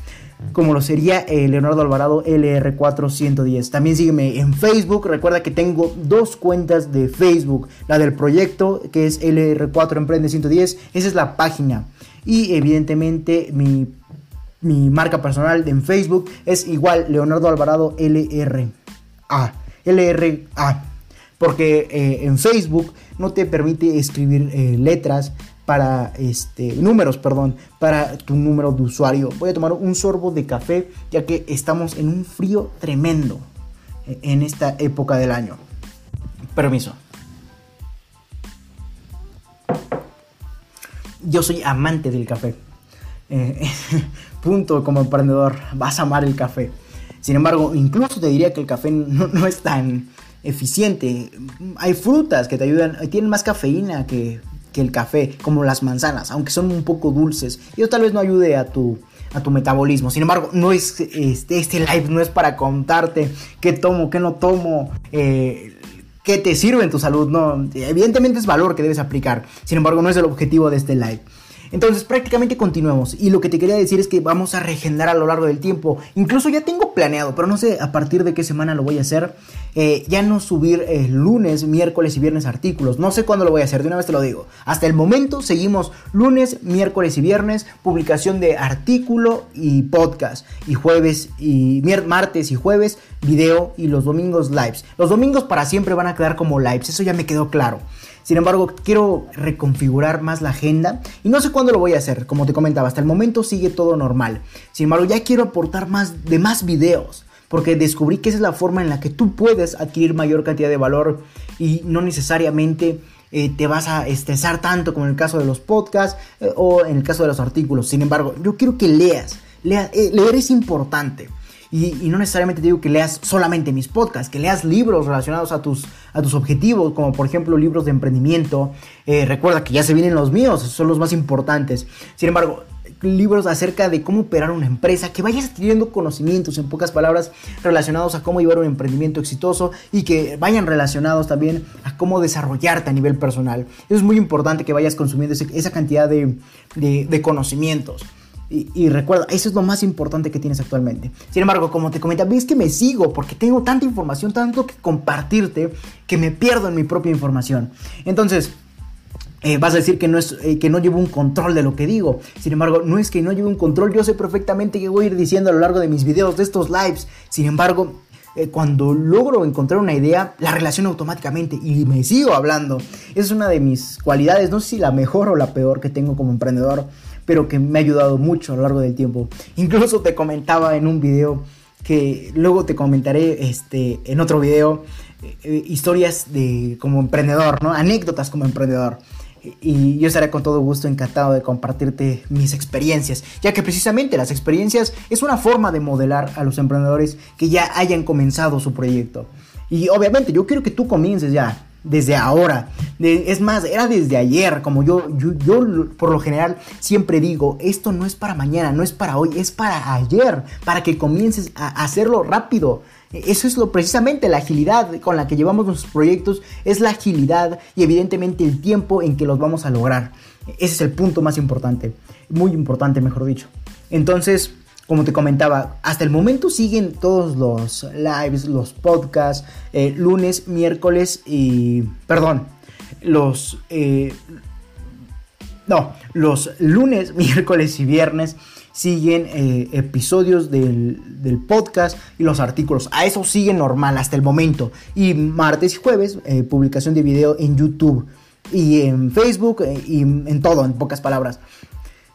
como lo sería eh, Leonardo Alvarado LR4110. También sígueme en Facebook, recuerda que tengo dos cuentas de Facebook, la del proyecto que es LR4 Emprende 110, esa es la página. Y evidentemente mi, mi marca personal en Facebook es igual Leonardo Alvarado LRA. LRA. Porque eh, en Facebook no te permite escribir eh, letras para este números, perdón, para tu número de usuario. Voy a tomar un sorbo de café ya que estamos en un frío tremendo en esta época del año. Permiso. Yo soy amante del café. Eh, punto como emprendedor, vas a amar el café. Sin embargo, incluso te diría que el café no, no es tan eficiente. Hay frutas que te ayudan, tienen más cafeína que el café, como las manzanas, aunque son un poco dulces. Y eso tal vez no ayude a tu, a tu metabolismo. Sin embargo, no es este, este live no es para contarte qué tomo, qué no tomo, eh, qué te sirve en tu salud. No, evidentemente es valor que debes aplicar. Sin embargo, no es el objetivo de este live. Entonces prácticamente continuemos. Y lo que te quería decir es que vamos a regenerar a lo largo del tiempo. Incluso ya tengo planeado, pero no sé a partir de qué semana lo voy a hacer. Eh, ya no subir eh, lunes, miércoles y viernes artículos. No sé cuándo lo voy a hacer, de una vez te lo digo. Hasta el momento seguimos lunes, miércoles y viernes, publicación de artículo y podcast. Y jueves y martes y jueves, video y los domingos lives. Los domingos para siempre van a quedar como lives, eso ya me quedó claro. Sin embargo, quiero reconfigurar más la agenda y no sé cuándo lo voy a hacer. Como te comentaba, hasta el momento sigue todo normal. Sin embargo, ya quiero aportar más de más videos porque descubrí que esa es la forma en la que tú puedes adquirir mayor cantidad de valor y no necesariamente eh, te vas a estresar tanto como en el caso de los podcasts eh, o en el caso de los artículos. Sin embargo, yo quiero que leas. Eh, leer es importante. Y, no necesariamente digo que leas solamente mis podcasts, que leas libros relacionados a tus, a tus objetivos, como por ejemplo libros de emprendimiento. Eh, recuerda que ya se vienen los míos, son los más importantes. Sin embargo, libros acerca de cómo operar una empresa, que vayas adquiriendo conocimientos, en pocas palabras, relacionados a cómo llevar un emprendimiento exitoso y que vayan relacionados también a cómo desarrollarte a nivel personal. Es muy importante que vayas consumiendo esa cantidad de, de conocimientos. Y, recuerda, eso es lo más importante que tienes actualmente. Sin embargo, como te comentaba, ves que me sigo porque tengo tanta información, tanto que compartirte, que me pierdo en mi propia información. Entonces, eh, vas a decir que no, es, eh, que no llevo un control de lo que digo. Sin embargo, no es que no llevo un control. Yo sé perfectamente que voy a ir diciendo a lo largo de mis videos, de estos lives. Sin embargo, eh, cuando logro encontrar una idea, la relaciono automáticamente y me sigo hablando. Es una de mis cualidades, no sé si la mejor o la peor que tengo como emprendedor pero que me ha ayudado mucho a lo largo del tiempo. Incluso te comentaba en un video que luego te comentaré este, en otro video eh, eh, historias de como emprendedor, ¿no? Anécdotas como emprendedor. Y yo estaré con todo gusto encantado de compartirte mis experiencias, ya que precisamente las experiencias es una forma de modelar a los emprendedores que ya hayan comenzado su proyecto. Y obviamente yo quiero que tú comiences ya, desde ahora. es más, era desde ayer, como yo, yo, por lo general siempre digo, esto no es para mañana, no es para hoy, es para ayer, para que comiences a hacerlo rápido. Eso es lo precisamente la agilidad con la que llevamos nuestros proyectos, es la agilidad y evidentemente el tiempo en que los vamos a lograr. Ese es el punto más importante, muy importante, mejor dicho. Entonces, como te comentaba, hasta el momento siguen todos los lives, los podcasts, eh, lunes, miércoles y... Perdón, los... Eh, no, los lunes, miércoles y viernes siguen eh, episodios del, del, podcast y los artículos. A eso sigue normal hasta el momento. Y martes y jueves, publicación de video en YouTube y en Facebook y en todo, en pocas palabras.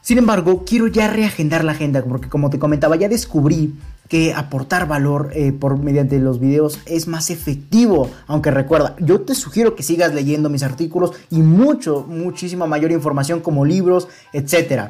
Sin embargo, quiero ya reagendar la agenda porque como te comentaba, ya descubrí que aportar valor eh, por mediante los videos es más efectivo. Aunque recuerda, yo te sugiero que sigas leyendo mis artículos y mucho, muchísima mayor información como libros, etc.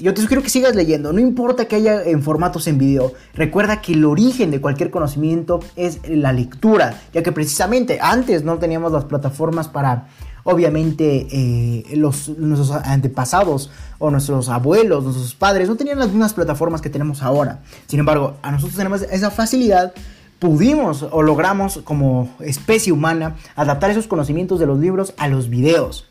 Yo te sugiero que sigas leyendo, no importa que haya en formatos en video. Recuerda que el origen de cualquier conocimiento es la lectura, ya que precisamente antes no teníamos las plataformas para Obviamente eh, los, nuestros antepasados o nuestros abuelos, nuestros padres no tenían las mismas plataformas que tenemos ahora. Sin embargo, a nosotros tenemos esa facilidad pudimos o logramos como especie humana adaptar esos conocimientos de los libros a los videos.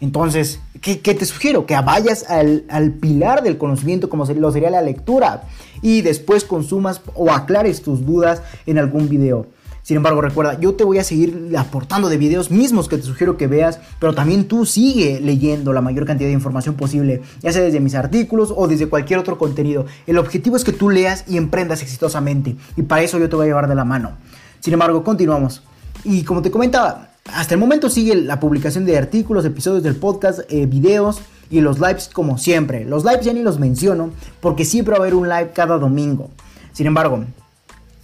Entonces, ¿qué, te sugiero? Que vayas al, al, pilar del conocimiento como lo sería la lectura y después consumas o aclares tus dudas en algún video. Sin embargo, recuerda, yo te voy a seguir aportando de videos mismos que te sugiero que veas, pero también tú sigue leyendo la mayor cantidad de información posible, ya sea desde mis artículos o desde cualquier otro contenido. El objetivo es que tú leas y emprendas exitosamente, y para eso yo te voy a llevar de la mano. Sin embargo, continuamos. Y como te comentaba, hasta el momento sigue la publicación de artículos, episodios del podcast, eh, videos y los lives como siempre. Los lives ya ni los menciono porque siempre va a haber un live cada domingo. Sin embargo,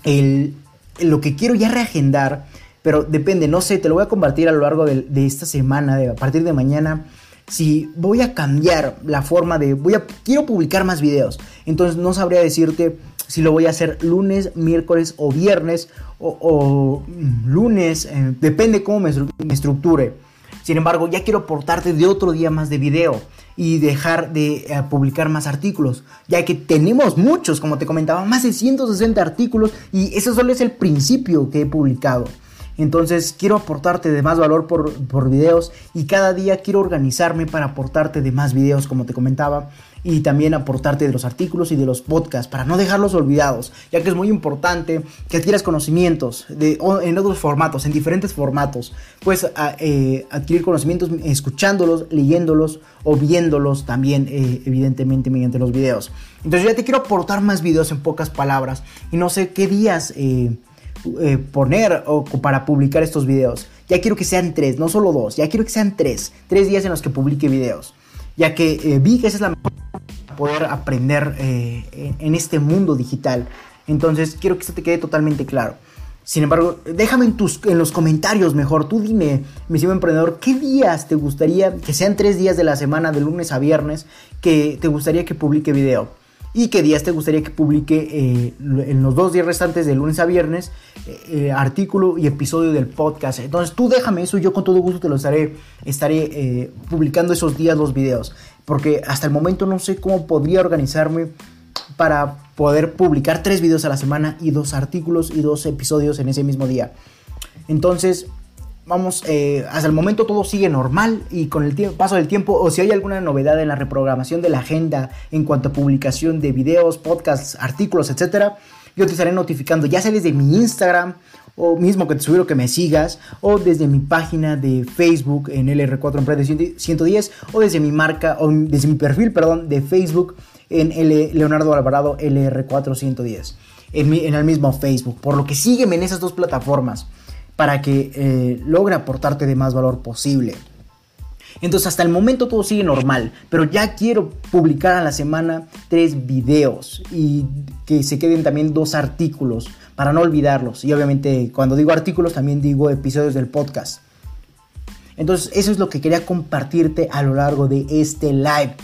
el, lo que quiero ya reagendar, pero depende, no sé, te lo voy a compartir a lo largo de, esta semana, de, a partir de mañana. Si voy a cambiar la forma de. Voy a. Quiero publicar más videos. Entonces no sabría decirte si lo voy a hacer lunes, miércoles o viernes. O, lunes. Eh, depende cómo me estructure. Sin embargo, ya quiero aportarte de otro día más de video y dejar de eh, publicar más artículos, ya que tenemos muchos, como te comentaba, más de 160 artículos y eso solo es el principio que he publicado. Entonces quiero aportarte de más valor por, por, videos y cada día quiero organizarme para aportarte de más videos como te comentaba y también aportarte de los artículos y de los podcasts para no dejarlos olvidados, ya que es muy importante que adquieras conocimientos de, en otros formatos, en diferentes formatos. Puedes eh, adquirir conocimientos escuchándolos, leyéndolos o viéndolos también, eh, evidentemente, mediante los videos. Entonces ya te quiero aportar más videos en pocas palabras y no sé qué días... Eh, poner o para publicar estos videos. Ya quiero que sean tres, no solo dos, ya quiero que sean tres. Tres días en los que publique videos. Ya que vi que esa es la mejor poder aprender eh, en este mundo digital. Entonces quiero que esto te quede totalmente claro. Sin embargo, déjame en, tus, en los comentarios mejor, tú dime, mi estimado emprendedor, ¿qué días te gustaría, que sean tres días de la semana, de lunes a viernes, que te gustaría que publique video? Y qué días te gustaría que publique eh, en los dos días restantes de lunes a viernes eh, artículo y episodio del podcast. Entonces tú déjame eso, yo con todo gusto te lo estaré, estaré publicando esos días los videos porque hasta el momento no sé cómo podría organizarme para poder publicar tres videos a la semana y dos artículos y dos episodios en ese mismo día. Entonces, vamos, eh, hasta el momento todo sigue normal y con el paso del tiempo, o si hay alguna novedad en la reprogramación de la agenda en cuanto a publicación de videos, podcasts, artículos, etcétera, yo te estaré notificando, ya sea desde mi Instagram o mismo que te sugiero que me sigas, o desde mi página de Facebook en LR4 Emprende 110, o desde mi marca, o desde mi perfil, perdón, de Facebook en L Leonardo Alvarado LR4 110, en, en el mismo Facebook. Por lo que sígueme en esas dos plataformas para que eh, logre aportarte de más valor posible. Entonces hasta el momento todo sigue normal, pero ya quiero publicar a la semana tres videos y que se queden también dos artículos para no olvidarlos. Y obviamente cuando digo artículos también digo episodios del podcast. Entonces eso es lo que quería compartirte a lo largo de este live.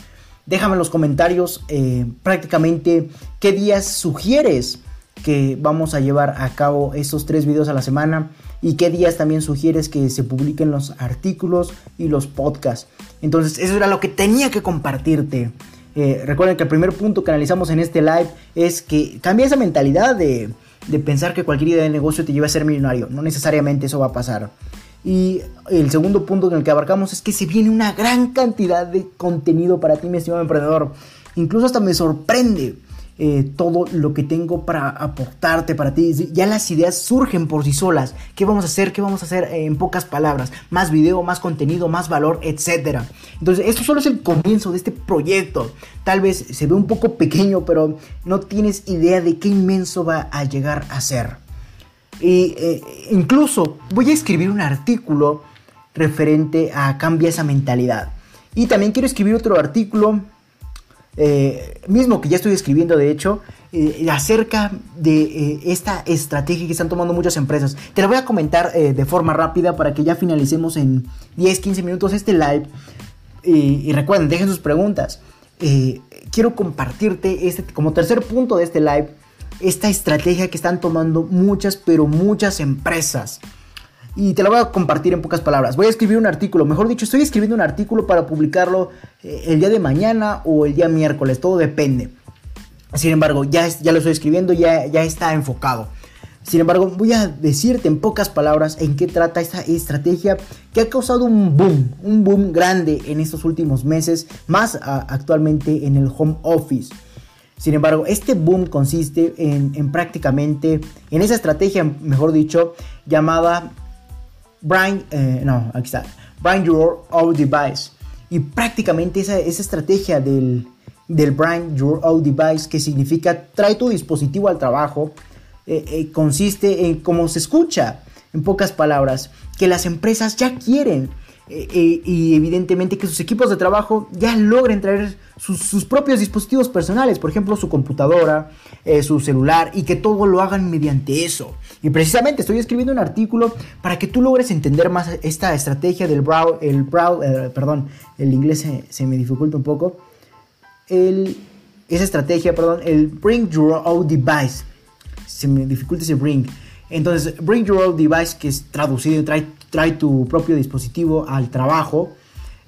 Déjame en los comentarios eh, prácticamente qué días sugieres que vamos a llevar a cabo esos tres videos a la semana y qué días también sugieres que se publiquen los artículos y los podcasts. Entonces eso era lo que tenía que compartirte. Eh, recuerden que el primer punto que analizamos en este live es que cambia esa mentalidad de de pensar que cualquier idea de negocio te lleva a ser millonario. No necesariamente eso va a pasar. Y el segundo punto en el que abarcamos es que se viene una gran cantidad de contenido para ti, mi estimado emprendedor. Incluso hasta me sorprende eh, todo lo que tengo para aportarte para ti. Ya las ideas surgen por sí solas. ¿Qué vamos a hacer? ¿Qué vamos a hacer en pocas palabras? Más video, más contenido, más valor, etc. Entonces, esto solo es el comienzo de este proyecto. Tal vez se ve un poco pequeño, pero no tienes idea de qué inmenso va a llegar a ser. Y eh, incluso voy a escribir un artículo referente a cambiar esa mentalidad. Y también quiero escribir otro artículo eh, mismo que ya estoy escribiendo de hecho, eh, acerca de eh, esta estrategia que están tomando muchas empresas. Te la voy a comentar de forma rápida para que ya finalicemos en 10-15 minutos este live. y recuerden, dejen sus preguntas. quiero compartirte este, como tercer punto de este live esta estrategia que están tomando muchas, pero muchas empresas y te lo voy a compartir en pocas palabras. Voy a escribir un artículo, mejor dicho, estoy escribiendo un artículo para publicarlo eh, el día de mañana o el día miércoles, todo depende. Sin embargo, ya, ya lo estoy escribiendo, ya, ya está enfocado. Sin embargo, voy a decirte en pocas palabras en qué trata esta estrategia que ha causado un boom, un boom grande en estos últimos meses, más actualmente en el home office. Sin embargo, este boom consiste en prácticamente, en esa estrategia, mejor dicho, llamada Bring, eh, no, aquí está, Bring Your Own Device. Y prácticamente esa, estrategia del, del Bring Your Own Device, que significa trae tu dispositivo al trabajo, eh, eh, consiste en, como se escucha, en pocas palabras, que las empresas ya quieren eh, eh, y evidentemente que sus equipos de trabajo ya logren traer sus, propios dispositivos personales, por ejemplo su computadora, eh, su celular y que todo lo hagan mediante eso. Y precisamente estoy escribiendo un artículo para que tú logres entender más esta estrategia del brow, el brow, perdón, el inglés se, me dificulta un poco, el, esa estrategia, perdón, el bring your own device, se me dificulta ese bring. Entonces, bring your own device, que es traducido, trae trae tu propio dispositivo al trabajo,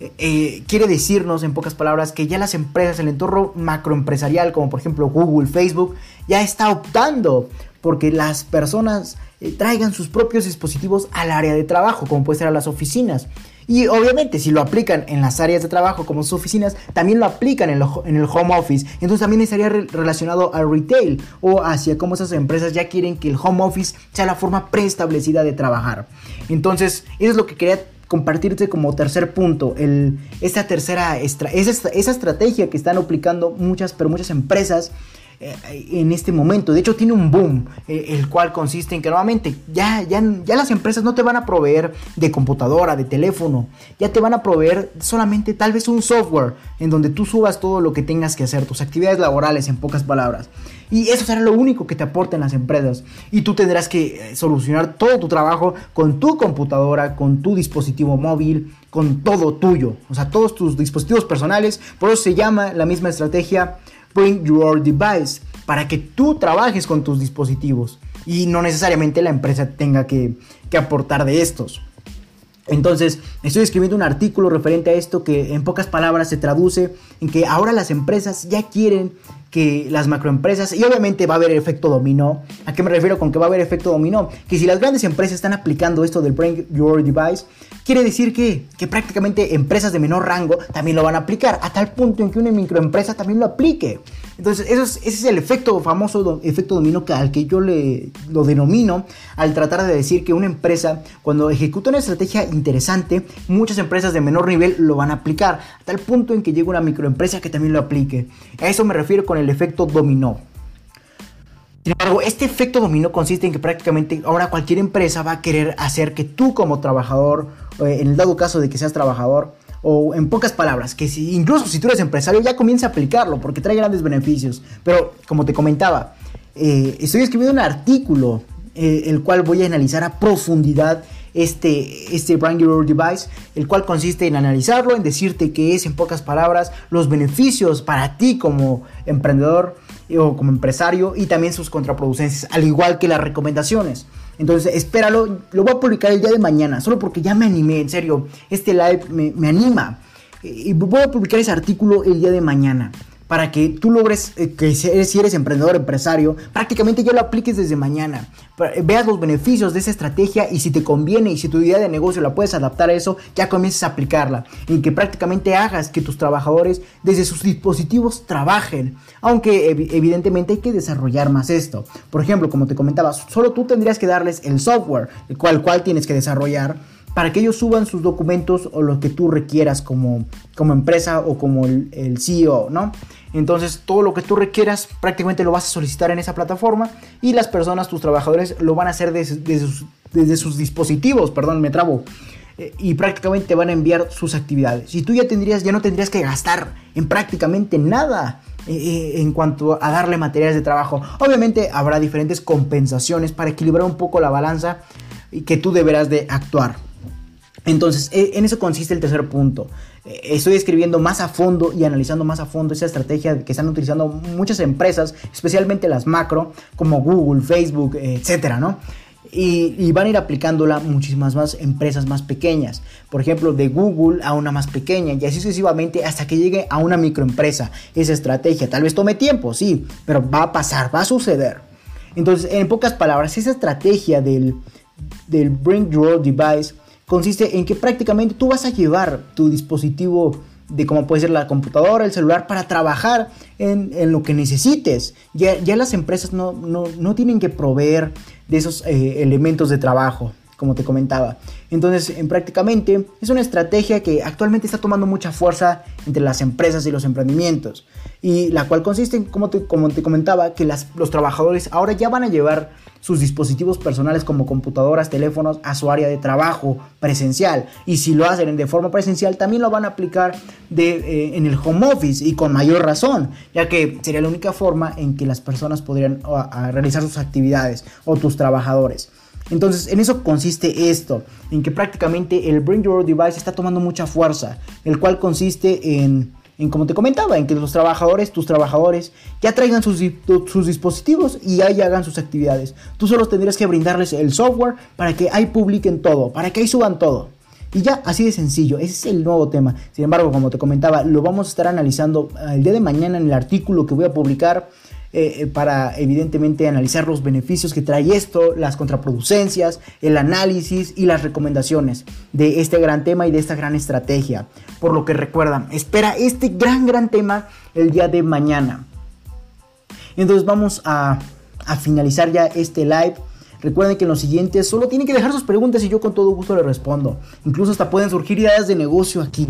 eh, eh, quiere decirnos en pocas palabras que ya las empresas, el entorno macroempresarial como por ejemplo Google, Facebook, ya está optando porque las personas eh, traigan sus propios dispositivos al área de trabajo, como puede ser a las oficinas. Y obviamente si lo aplican en las áreas de trabajo como sus oficinas, también lo aplican en, el home office. Entonces también estaría relacionado al retail o hacia cómo esas empresas ya quieren que el home office sea la forma preestablecida de trabajar. Entonces eso es lo que quería compartirte como tercer punto, el, esta tercera, esa, esa estrategia que están aplicando muchas, pero muchas empresas en este momento. De hecho, tiene un boom, eh, el cual consiste en que nuevamente ya, ya, ya las empresas no te van a proveer de computadora, de teléfono, ya te van a proveer solamente tal vez un software en donde tú subas todo lo que tengas que hacer, tus actividades laborales en pocas palabras. Y eso será lo único que te aporten las empresas. Y tú tendrás que eh, solucionar todo tu trabajo con tu computadora, con tu dispositivo móvil, con todo tuyo. O sea, todos tus dispositivos personales. Por eso se llama la misma estrategia Bring Your Device, para que tú trabajes con tus dispositivos y no necesariamente la empresa tenga que, que aportar de estos. Entonces, estoy escribiendo un artículo referente a esto que en pocas palabras se traduce en que ahora las empresas ya quieren que las macroempresas, y obviamente va a haber efecto dominó. ¿A qué me refiero con que va a haber efecto dominó? Que si las grandes empresas están aplicando esto del Bring Your Device, quiere decir que, que prácticamente empresas de menor rango también lo van a aplicar, a tal punto en que una microempresa también lo aplique. Entonces, ese es el efecto famoso, efecto dominó al que yo le, lo denomino al tratar de decir que una empresa, cuando ejecuta una estrategia interesante, muchas empresas de menor nivel lo van a aplicar, a tal punto en que llega una microempresa que también lo aplique. A eso me refiero con el efecto dominó. Sin embargo, este efecto dominó consiste en que prácticamente ahora cualquier empresa va a querer hacer que tú como trabajador, en el dado caso de que seas trabajador, o en pocas palabras, que si, incluso si tú eres empresario ya comienza a aplicarlo porque trae grandes beneficios. Pero como te comentaba, eh, estoy escribiendo un artículo eh, el cual voy a analizar a profundidad este, este Brand Your Device, el cual consiste en analizarlo, en decirte que es en pocas palabras los beneficios para ti como emprendedor o como empresario y también sus contraproducencias, al igual que las recomendaciones. Entonces, espéralo, lo voy a publicar el día de mañana, solo porque ya me animé, en serio, este live me, anima. Y voy a publicar ese artículo el día de mañana para que tú logres eh, que si eres, emprendedor, empresario, prácticamente ya lo apliques desde mañana. Eh, veas los beneficios de esa estrategia y si te conviene y si tu idea de negocio la puedes adaptar a eso, ya comiences a aplicarla. Y que prácticamente hagas que tus trabajadores desde sus dispositivos trabajen. Aunque evidentemente hay que desarrollar más esto. Por ejemplo, como te comentaba, solo tú tendrías que darles el software, el cual, cual tienes que desarrollar para que ellos suban sus documentos o lo que tú requieras como, como empresa o como el, CEO, ¿no? Entonces todo lo que tú requieras prácticamente lo vas a solicitar en esa plataforma y las personas, tus trabajadores, lo van a hacer desde, sus, desde sus, dispositivos, perdón, me trabo. Eh, y prácticamente van a enviar sus actividades. Y tú ya tendrías, ya no tendrías que gastar en prácticamente nada eh, eh, en cuanto a darle materiales de trabajo. Obviamente habrá diferentes compensaciones para equilibrar un poco la balanza y que tú deberás de actuar. Entonces, e, en eso consiste el tercer punto. E, estoy escribiendo más a fondo y analizando más a fondo esa estrategia que están utilizando muchas empresas, especialmente las macro, como Google, Facebook, etcétera, ¿no? Y, van a ir aplicándola muchísimas más empresas más pequeñas. Por ejemplo, de Google a una más pequeña y así sucesivamente hasta que llegue a una microempresa. Esa estrategia tal vez tome tiempo, sí, pero va a pasar, va a suceder. Entonces, en pocas palabras, esa estrategia del, del Bring Your Device consiste en que prácticamente tú vas a llevar tu dispositivo de cómo puede ser la computadora, el celular, para trabajar en, lo que necesites. Ya, ya las empresas no, no, tienen que proveer de esos eh, elementos de trabajo como te comentaba. Entonces, en prácticamente es una estrategia que actualmente está tomando mucha fuerza entre las empresas y los emprendimientos, y la cual consiste en, como te, como te comentaba, que los trabajadores ahora ya van a llevar sus dispositivos personales como computadoras, teléfonos a su área de trabajo presencial, y si lo hacen de forma presencial, también lo van a aplicar eh, en el home office y con mayor razón, ya que sería la única forma en que las personas podrían realizar sus actividades o tus trabajadores. Entonces, en eso consiste esto, en que prácticamente el Bring Your Device está tomando mucha fuerza, el cual consiste en, en como te comentaba, en que los trabajadores, tus trabajadores, ya traigan sus, dispositivos y ahí hagan sus actividades. Tú solo tendrías que brindarles el software para que ahí publiquen todo, para que ahí suban todo. Y ya, así de sencillo, ese es el nuevo tema. Sin embargo, como te comentaba, lo vamos a estar analizando el día de mañana en el artículo que voy a publicar eh, eh, para evidentemente analizar los beneficios que trae esto, las contraproducencias, el análisis y las recomendaciones de este gran tema y de esta gran estrategia. Por lo que recuerda, espera este gran, gran tema el día de mañana. Entonces vamos a, a finalizar ya este live. Recuerden que en los siguientes solo tienen que dejar sus preguntas y yo con todo gusto les respondo. Incluso hasta pueden surgir ideas de negocio aquí.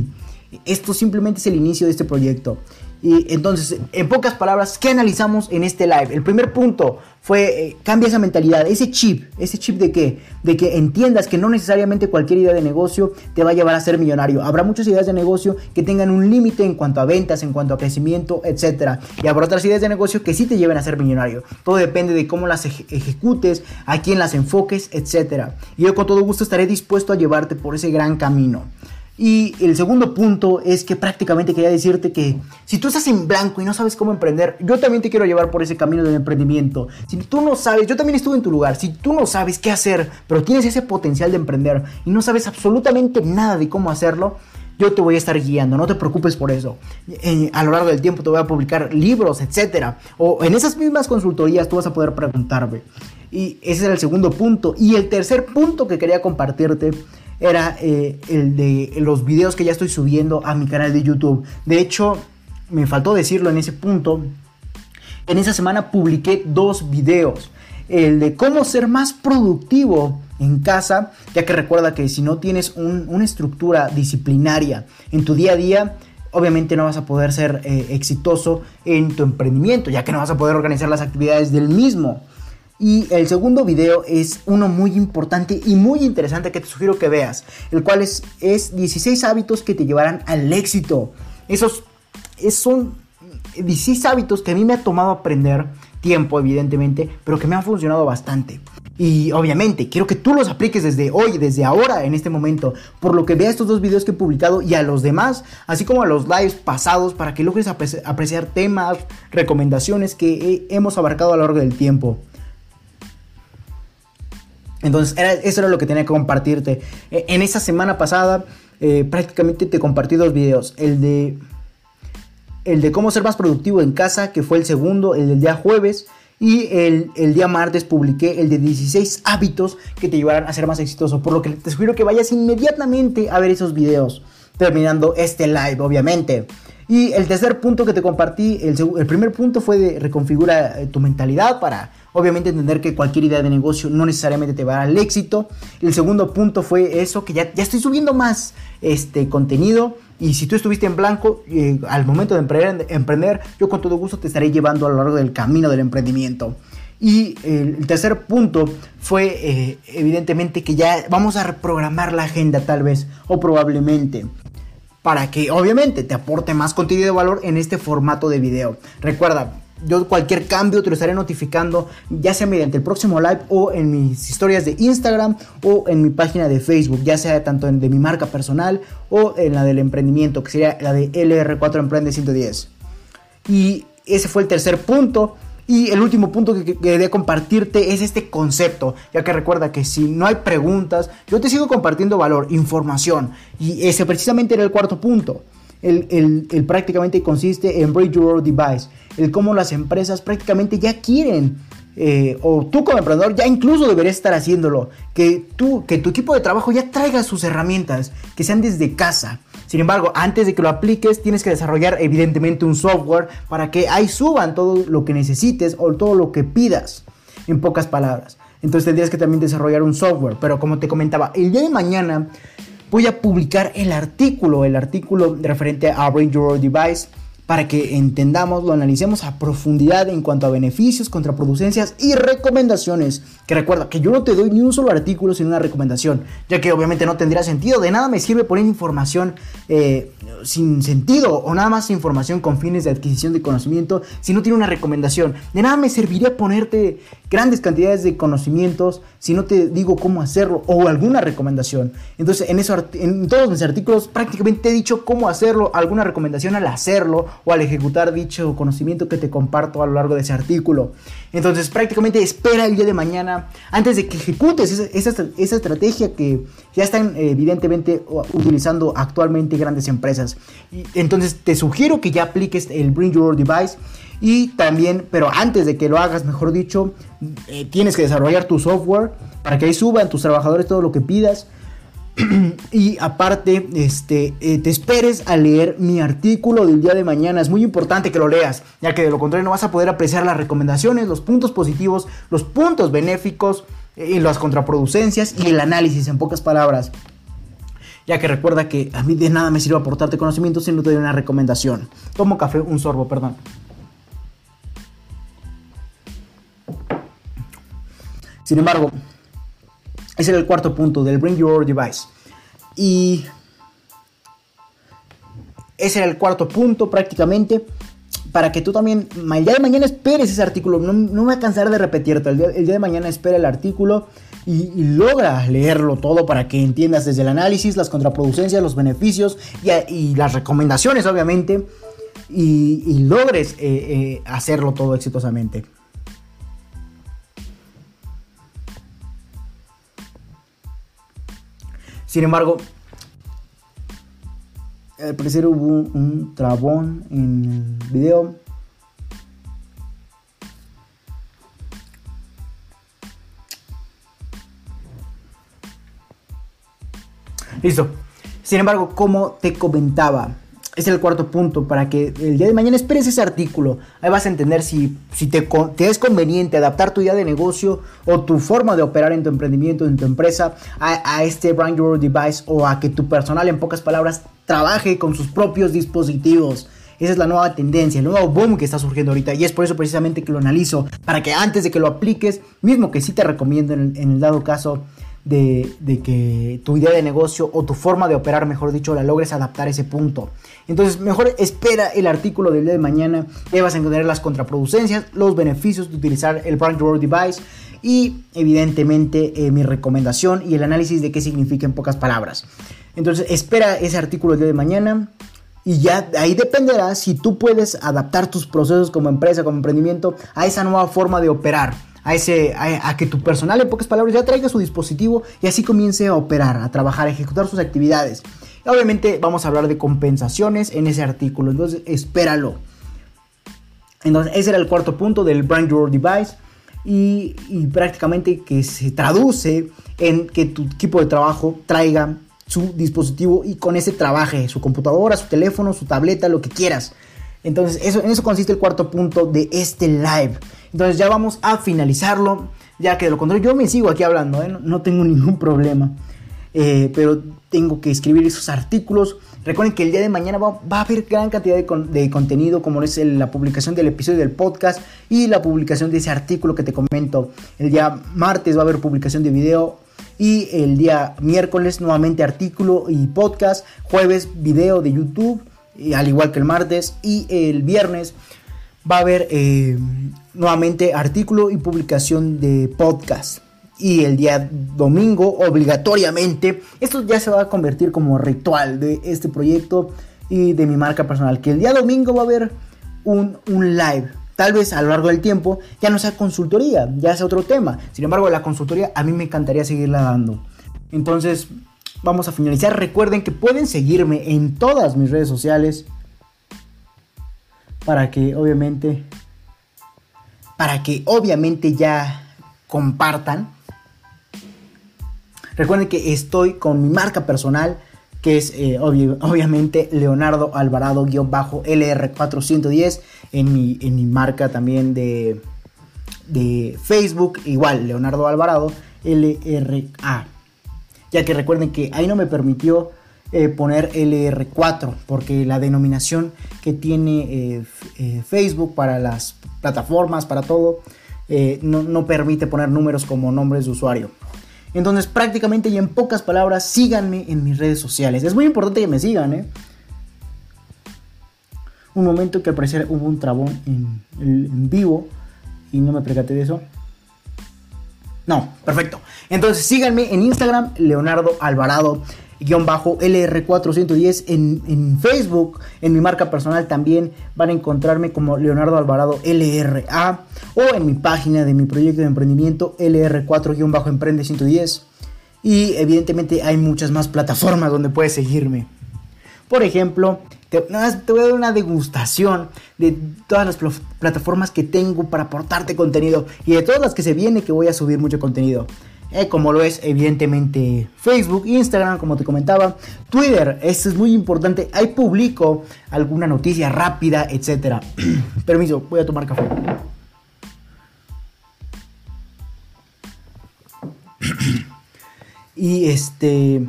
Esto simplemente es el inicio de este proyecto. Y entonces, en pocas palabras, ¿qué analizamos en este live? El primer punto fue, eh, cambia esa mentalidad, ese chip, ese chip de qué? De que entiendas que no necesariamente cualquier idea de negocio te va a llevar a ser millonario. Habrá muchas ideas de negocio que tengan un límite en cuanto a ventas, en cuanto a crecimiento, etc. Y habrá otras ideas de negocio que sí te lleven a ser millonario. Todo depende de cómo las ejecutes, a quién las enfoques, etc. Y yo con todo gusto estaré dispuesto a llevarte por ese gran camino. Y el segundo punto es que prácticamente quería decirte que si tú estás en blanco y no sabes cómo emprender, yo también te quiero llevar por ese camino del emprendimiento. Si tú no sabes, yo también estuve en tu lugar, si tú no sabes qué hacer, pero tienes ese potencial de emprender y no sabes absolutamente nada de cómo hacerlo, yo te voy a estar guiando, no te preocupes por eso. Eh, a lo largo del tiempo te voy a publicar libros, etcétera. O en esas mismas consultorías tú vas a poder preguntarme. Y ese era el segundo punto. Y el tercer punto que quería compartirte era eh, el de los videos que ya estoy subiendo a mi canal de YouTube. De hecho, me faltó decirlo en ese punto. En esa semana publiqué dos videos. El de cómo ser más productivo en casa, ya que recuerda que si no tienes una estructura disciplinaria en tu día a día, obviamente no vas a poder ser eh, exitoso en tu emprendimiento, ya que no vas a poder organizar las actividades del mismo. Y el segundo video es uno muy importante y muy interesante que te sugiero que veas, el cual es, es 16 hábitos que te llevarán al éxito. Esos, son 16 hábitos que a mí me ha tomado aprender tiempo, evidentemente, pero que me han funcionado bastante. Y obviamente quiero que tú los apliques desde hoy, desde ahora, en este momento, por lo que vea estos dos videos que he publicado y a los demás, así como a los lives pasados, para que logres apreciar temas, recomendaciones que hemos abarcado a lo largo del tiempo. Entonces, eso era lo que tenía que compartirte. E, en esa semana pasada, eh, prácticamente te compartí dos videos. El de, el de cómo ser más productivo en casa, que fue el segundo, el del día jueves. Y el, el, día martes publiqué el de 16 hábitos que te llevarán a ser más exitoso. Por lo que te sugiero que vayas inmediatamente a ver esos videos. Terminando este live, obviamente. Y el tercer punto que te compartí, el, el primer punto fue de reconfigura eh, tu mentalidad para obviamente entender que cualquier idea de negocio no necesariamente te va al éxito. El segundo punto fue eso, que ya, ya estoy subiendo más este contenido. Y si tú estuviste en blanco eh, al momento de emprender, emprender, yo con todo gusto te estaré llevando a lo largo del camino del emprendimiento. Y el tercer punto fue eh, evidentemente que ya vamos a reprogramar la agenda tal vez o probablemente para que obviamente te aporte más contenido de valor en este formato de video. Recuerda, yo cualquier cambio te lo estaré notificando, ya sea mediante el próximo live o en mis historias de Instagram o en mi página de Facebook, ya sea tanto en de mi marca personal o en la del emprendimiento, que sería la de LR4 Emprende 110. Y ese fue el tercer punto. Y el último punto que, quería compartirte es este concepto, ya que recuerda que si no hay preguntas, yo te sigo compartiendo valor, información. Y ese precisamente era el cuarto punto. El, prácticamente consiste en Break Your Device, el cómo las empresas prácticamente ya quieren, eh, o tú como emprendedor ya incluso deberías estar haciéndolo, que, tú, que tu equipo de trabajo ya traiga sus herramientas, que sean desde casa. Sin embargo, antes de que lo apliques, tienes que desarrollar evidentemente un software para que ahí suban todo lo que necesites o todo lo que pidas, en pocas palabras. Entonces tendrías que también desarrollar un software. Pero como te comentaba, el día de mañana voy a publicar el artículo, el artículo referente a Bring Your Device para que entendamos, lo analicemos a profundidad en cuanto a beneficios, contraproducencias y recomendaciones. Que recuerda que yo no te doy ni un solo artículo sin una recomendación, ya que obviamente no tendría sentido. De nada me sirve poner información eh, sin sentido o nada más información con fines de adquisición de conocimiento si no tiene una recomendación. De nada me serviría ponerte grandes cantidades de conocimientos si no te digo cómo hacerlo o alguna recomendación. Entonces, en, eso, en todos mis artículos prácticamente he dicho cómo hacerlo, alguna recomendación al hacerlo o al ejecutar dicho conocimiento que te comparto a lo largo de ese artículo. Entonces, prácticamente espera el día de mañana antes de que ejecutes esa, esa, estrategia que ya están evidentemente utilizando actualmente grandes empresas. Entonces, te sugiero que ya apliques el Bring Your Device y también, pero antes de que lo hagas, mejor dicho, eh, tienes que desarrollar tu software para que ahí suban tus trabajadores todo lo que pidas. y aparte, este, eh, te esperes a leer mi artículo del día de mañana. Es muy importante que lo leas, ya que de lo contrario no vas a poder apreciar las recomendaciones, los puntos positivos, los puntos benéficos, eh, las contraproducencias y el análisis en pocas palabras. Ya que recuerda que a mí de nada me sirve aportarte conocimiento si no te doy una recomendación. Tomo café, un sorbo, perdón. Sin embargo, ese era el cuarto punto del Bring Your Device. Y ese era el cuarto punto prácticamente para que tú también el día de mañana esperes ese artículo. No, me voy a cansar de repetirte. El día, el día de mañana espera el artículo y, logra leerlo todo para que entiendas desde el análisis, las contraproducencias, los beneficios y, las recomendaciones, obviamente. Y, logres eh, eh, hacerlo todo exitosamente. Sin embargo, al parecer hubo un trabón en el video. Listo. Sin embargo, como te comentaba, es el cuarto punto para que el día de mañana esperes ese artículo. Ahí vas a entender si, si te, es conveniente adaptar tu idea de negocio o tu forma de operar en tu emprendimiento, en tu empresa, a, este Brand Your Device o a que tu personal, en pocas palabras, trabaje con sus propios dispositivos. Esa es la nueva tendencia, el nuevo boom que está surgiendo ahorita. Y es por eso precisamente que lo analizo. Para que antes de que lo apliques, mismo que sí te recomiendo en el dado caso, de, que tu idea de negocio o tu forma de operar, mejor dicho, la logres adaptar a ese punto. Entonces, mejor espera el artículo del día de mañana. Ahí vas a encontrar las contraproducencias, los beneficios de utilizar el Brand Your Device y, evidentemente, eh, mi recomendación y el análisis de qué significa en pocas palabras. Entonces, espera ese artículo el día de mañana. Y ya ahí dependerá si tú puedes adaptar tus procesos como empresa, como emprendimiento, a esa nueva forma de operar a, ese, a, que tu personal, en pocas palabras, ya traiga su dispositivo y así comience a operar, a trabajar, a ejecutar sus actividades. Obviamente vamos a hablar de compensaciones en ese artículo, entonces espéralo. Entonces ese era el cuarto punto del Brand Your Device y, prácticamente que se traduce en que tu equipo de trabajo traiga su dispositivo y con ese trabaje, su computadora, su teléfono, su tableta, lo que quieras. Entonces, eso, en eso consiste el cuarto punto de este live. Entonces, ya vamos a finalizarlo. Ya que de lo contrario, yo me sigo aquí hablando, ¿eh? no, tengo ningún problema. Eh, pero tengo que escribir esos artículos. Recuerden que el día de mañana va, a haber gran cantidad de, contenido, como es la publicación del episodio del podcast y la publicación de ese artículo que te comento. El día martes va a haber publicación de video y el día miércoles nuevamente artículo y podcast. Jueves video de YouTube al igual que el martes y el viernes va a haber eh, nuevamente artículo y publicación de podcast. Y el día domingo, obligatoriamente, esto ya se va a convertir como ritual de este proyecto y de mi marca personal. Que el día domingo va a haber un, un live. Tal vez a lo largo del tiempo ya no sea consultoría, ya sea otro tema. Sin embargo, la consultoría a mí me encantaría seguirla dando. Entonces, vamos a finalizar. Recuerden que pueden seguirme en todas mis redes sociales para que obviamente para que obviamente ya compartan. Recuerden que estoy con mi marca personal que es eh, obviamente Leonardo Alvarado-LR410 en mi, en mi marca también de, Facebook, igual Leonardo Alvarado LRA ya que recuerden que ahí no me permitió eh, poner LR4, porque la denominación que tiene eh, Facebook para las plataformas, para todo, no, permite poner números como nombres de usuario. Entonces, prácticamente y en pocas palabras, síganme en mis redes sociales. Es muy importante que me sigan, ¿eh? Un momento que al parecer hubo un trabón en, vivo y no me percaté de eso. No, perfecto. Entonces síganme en Instagram, Leonardo Alvarado LR410 en, Facebook, en mi marca personal también van a encontrarme como Leonardo Alvarado LRA o en mi página de mi proyecto de emprendimiento LR4-Emprende 110 y evidentemente hay muchas más plataformas donde puedes seguirme. Por ejemplo, te, te, voy a dar una degustación de todas las plataformas que tengo para aportarte contenido y de todas las que se viene que voy a subir mucho contenido. Eh, como lo es evidentemente Facebook, Instagram, como te comentaba, Twitter, esto es muy importante, ahí publico alguna noticia rápida, etc. Permiso, voy a tomar café. y este,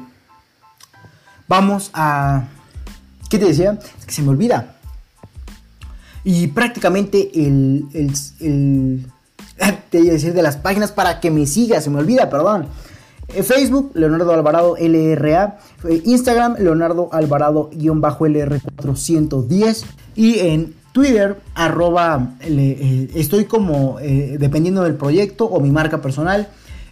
vamos a, ¿qué te decía? Es que se me olvida. Y prácticamente el, el te iba a decir de las páginas para que me sigas, se me olvida, perdón. Eh, Facebook, Leonardo Alvarado LRA. Eh, Instagram, Leonardo Alvarado-LR410. Y en Twitter, arroba, eh, estoy como, dependiendo del proyecto o mi marca personal,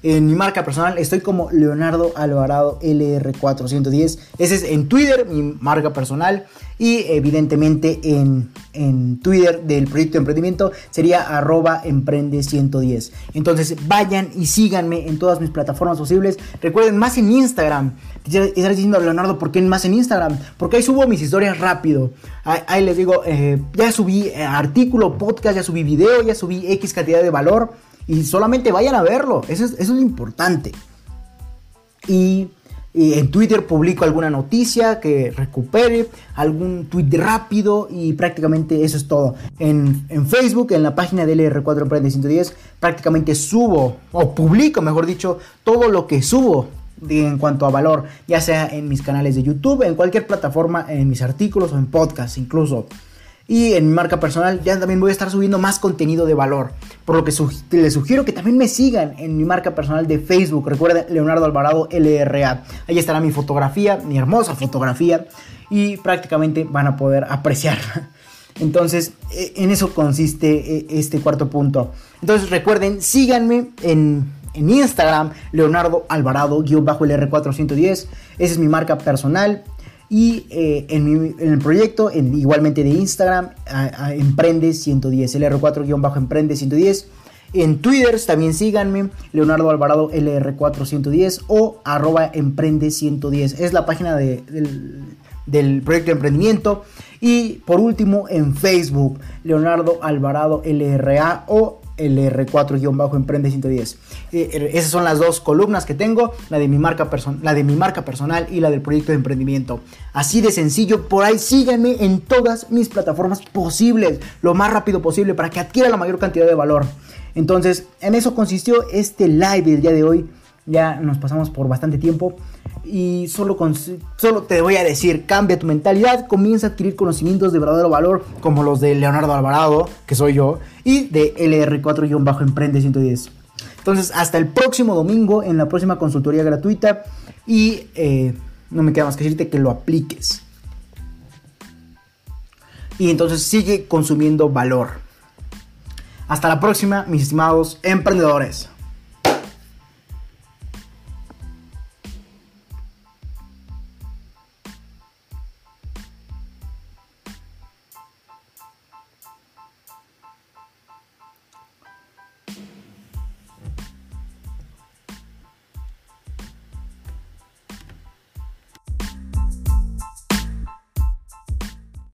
en mi marca personal estoy como Leonardo Alvarado LR410. Ese es en Twitter, mi marca personal. Y evidentemente en, en Twitter del proyecto de emprendimiento sería arroba emprende110. Entonces vayan y síganme en todas mis plataformas posibles. Recuerden, más en Instagram. Estaré diciendo Leonardo, ¿por qué más en Instagram? Porque ahí subo mis historias rápido. Ahí, les digo, eh, ya subí eh, artículo, podcast, ya subí video, ya subí X cantidad de valor y solamente vayan a verlo. Eso es, eso es lo importante. Y, en Twitter publico alguna noticia que recupere, algún tweet rápido y prácticamente eso es todo. En, Facebook, en la página de LR4 Emprende 110, prácticamente subo o publico, mejor dicho, todo lo que subo en cuanto a valor, ya sea en mis canales de YouTube, en cualquier plataforma, en mis artículos o en podcast incluso. Y en mi marca personal ya también voy a estar subiendo más contenido de valor. Por lo que les sugiero que también me sigan en mi marca personal de Facebook. Recuerden, Leonardo Alvarado LRA. Ahí estará mi fotografía, mi hermosa fotografía. Y prácticamente van a poder apreciarla. Entonces, e, en eso consiste e, este cuarto punto. Entonces, recuerden, síganme en, en Instagram, Leonardo Alvarado-LR410. Esa es mi marca personal. Y eh, en, el proyecto, igualmente de Instagram, Emprende 110, LR4-Emprende 110. En Twitter también síganme, Leonardo Alvarado LR410 o arroba Emprende 110. Es la página del, del proyecto de emprendimiento. Y por último, en Facebook, Leonardo Alvarado LRA o LR4-Emprende 110. Eh, eh, esas son las dos columnas que tengo, la de, mi marca la de mi marca personal y la del proyecto de emprendimiento. Así de sencillo, por ahí síganme en todas mis plataformas posibles, lo más rápido posible para que adquiera la mayor cantidad de valor. Entonces, en eso consistió este live del día de hoy. Ya nos pasamos por bastante tiempo y solo, solo te voy a decir, cambia tu mentalidad, comienza a adquirir conocimientos de verdadero valor como los de Leonardo Alvarado, que soy yo, y de LR4-Emprende 110. Entonces, hasta el próximo domingo en la próxima consultoría gratuita y eh, no me queda más que decirte que lo apliques. Y entonces sigue consumiendo valor. Hasta la próxima, mis estimados emprendedores.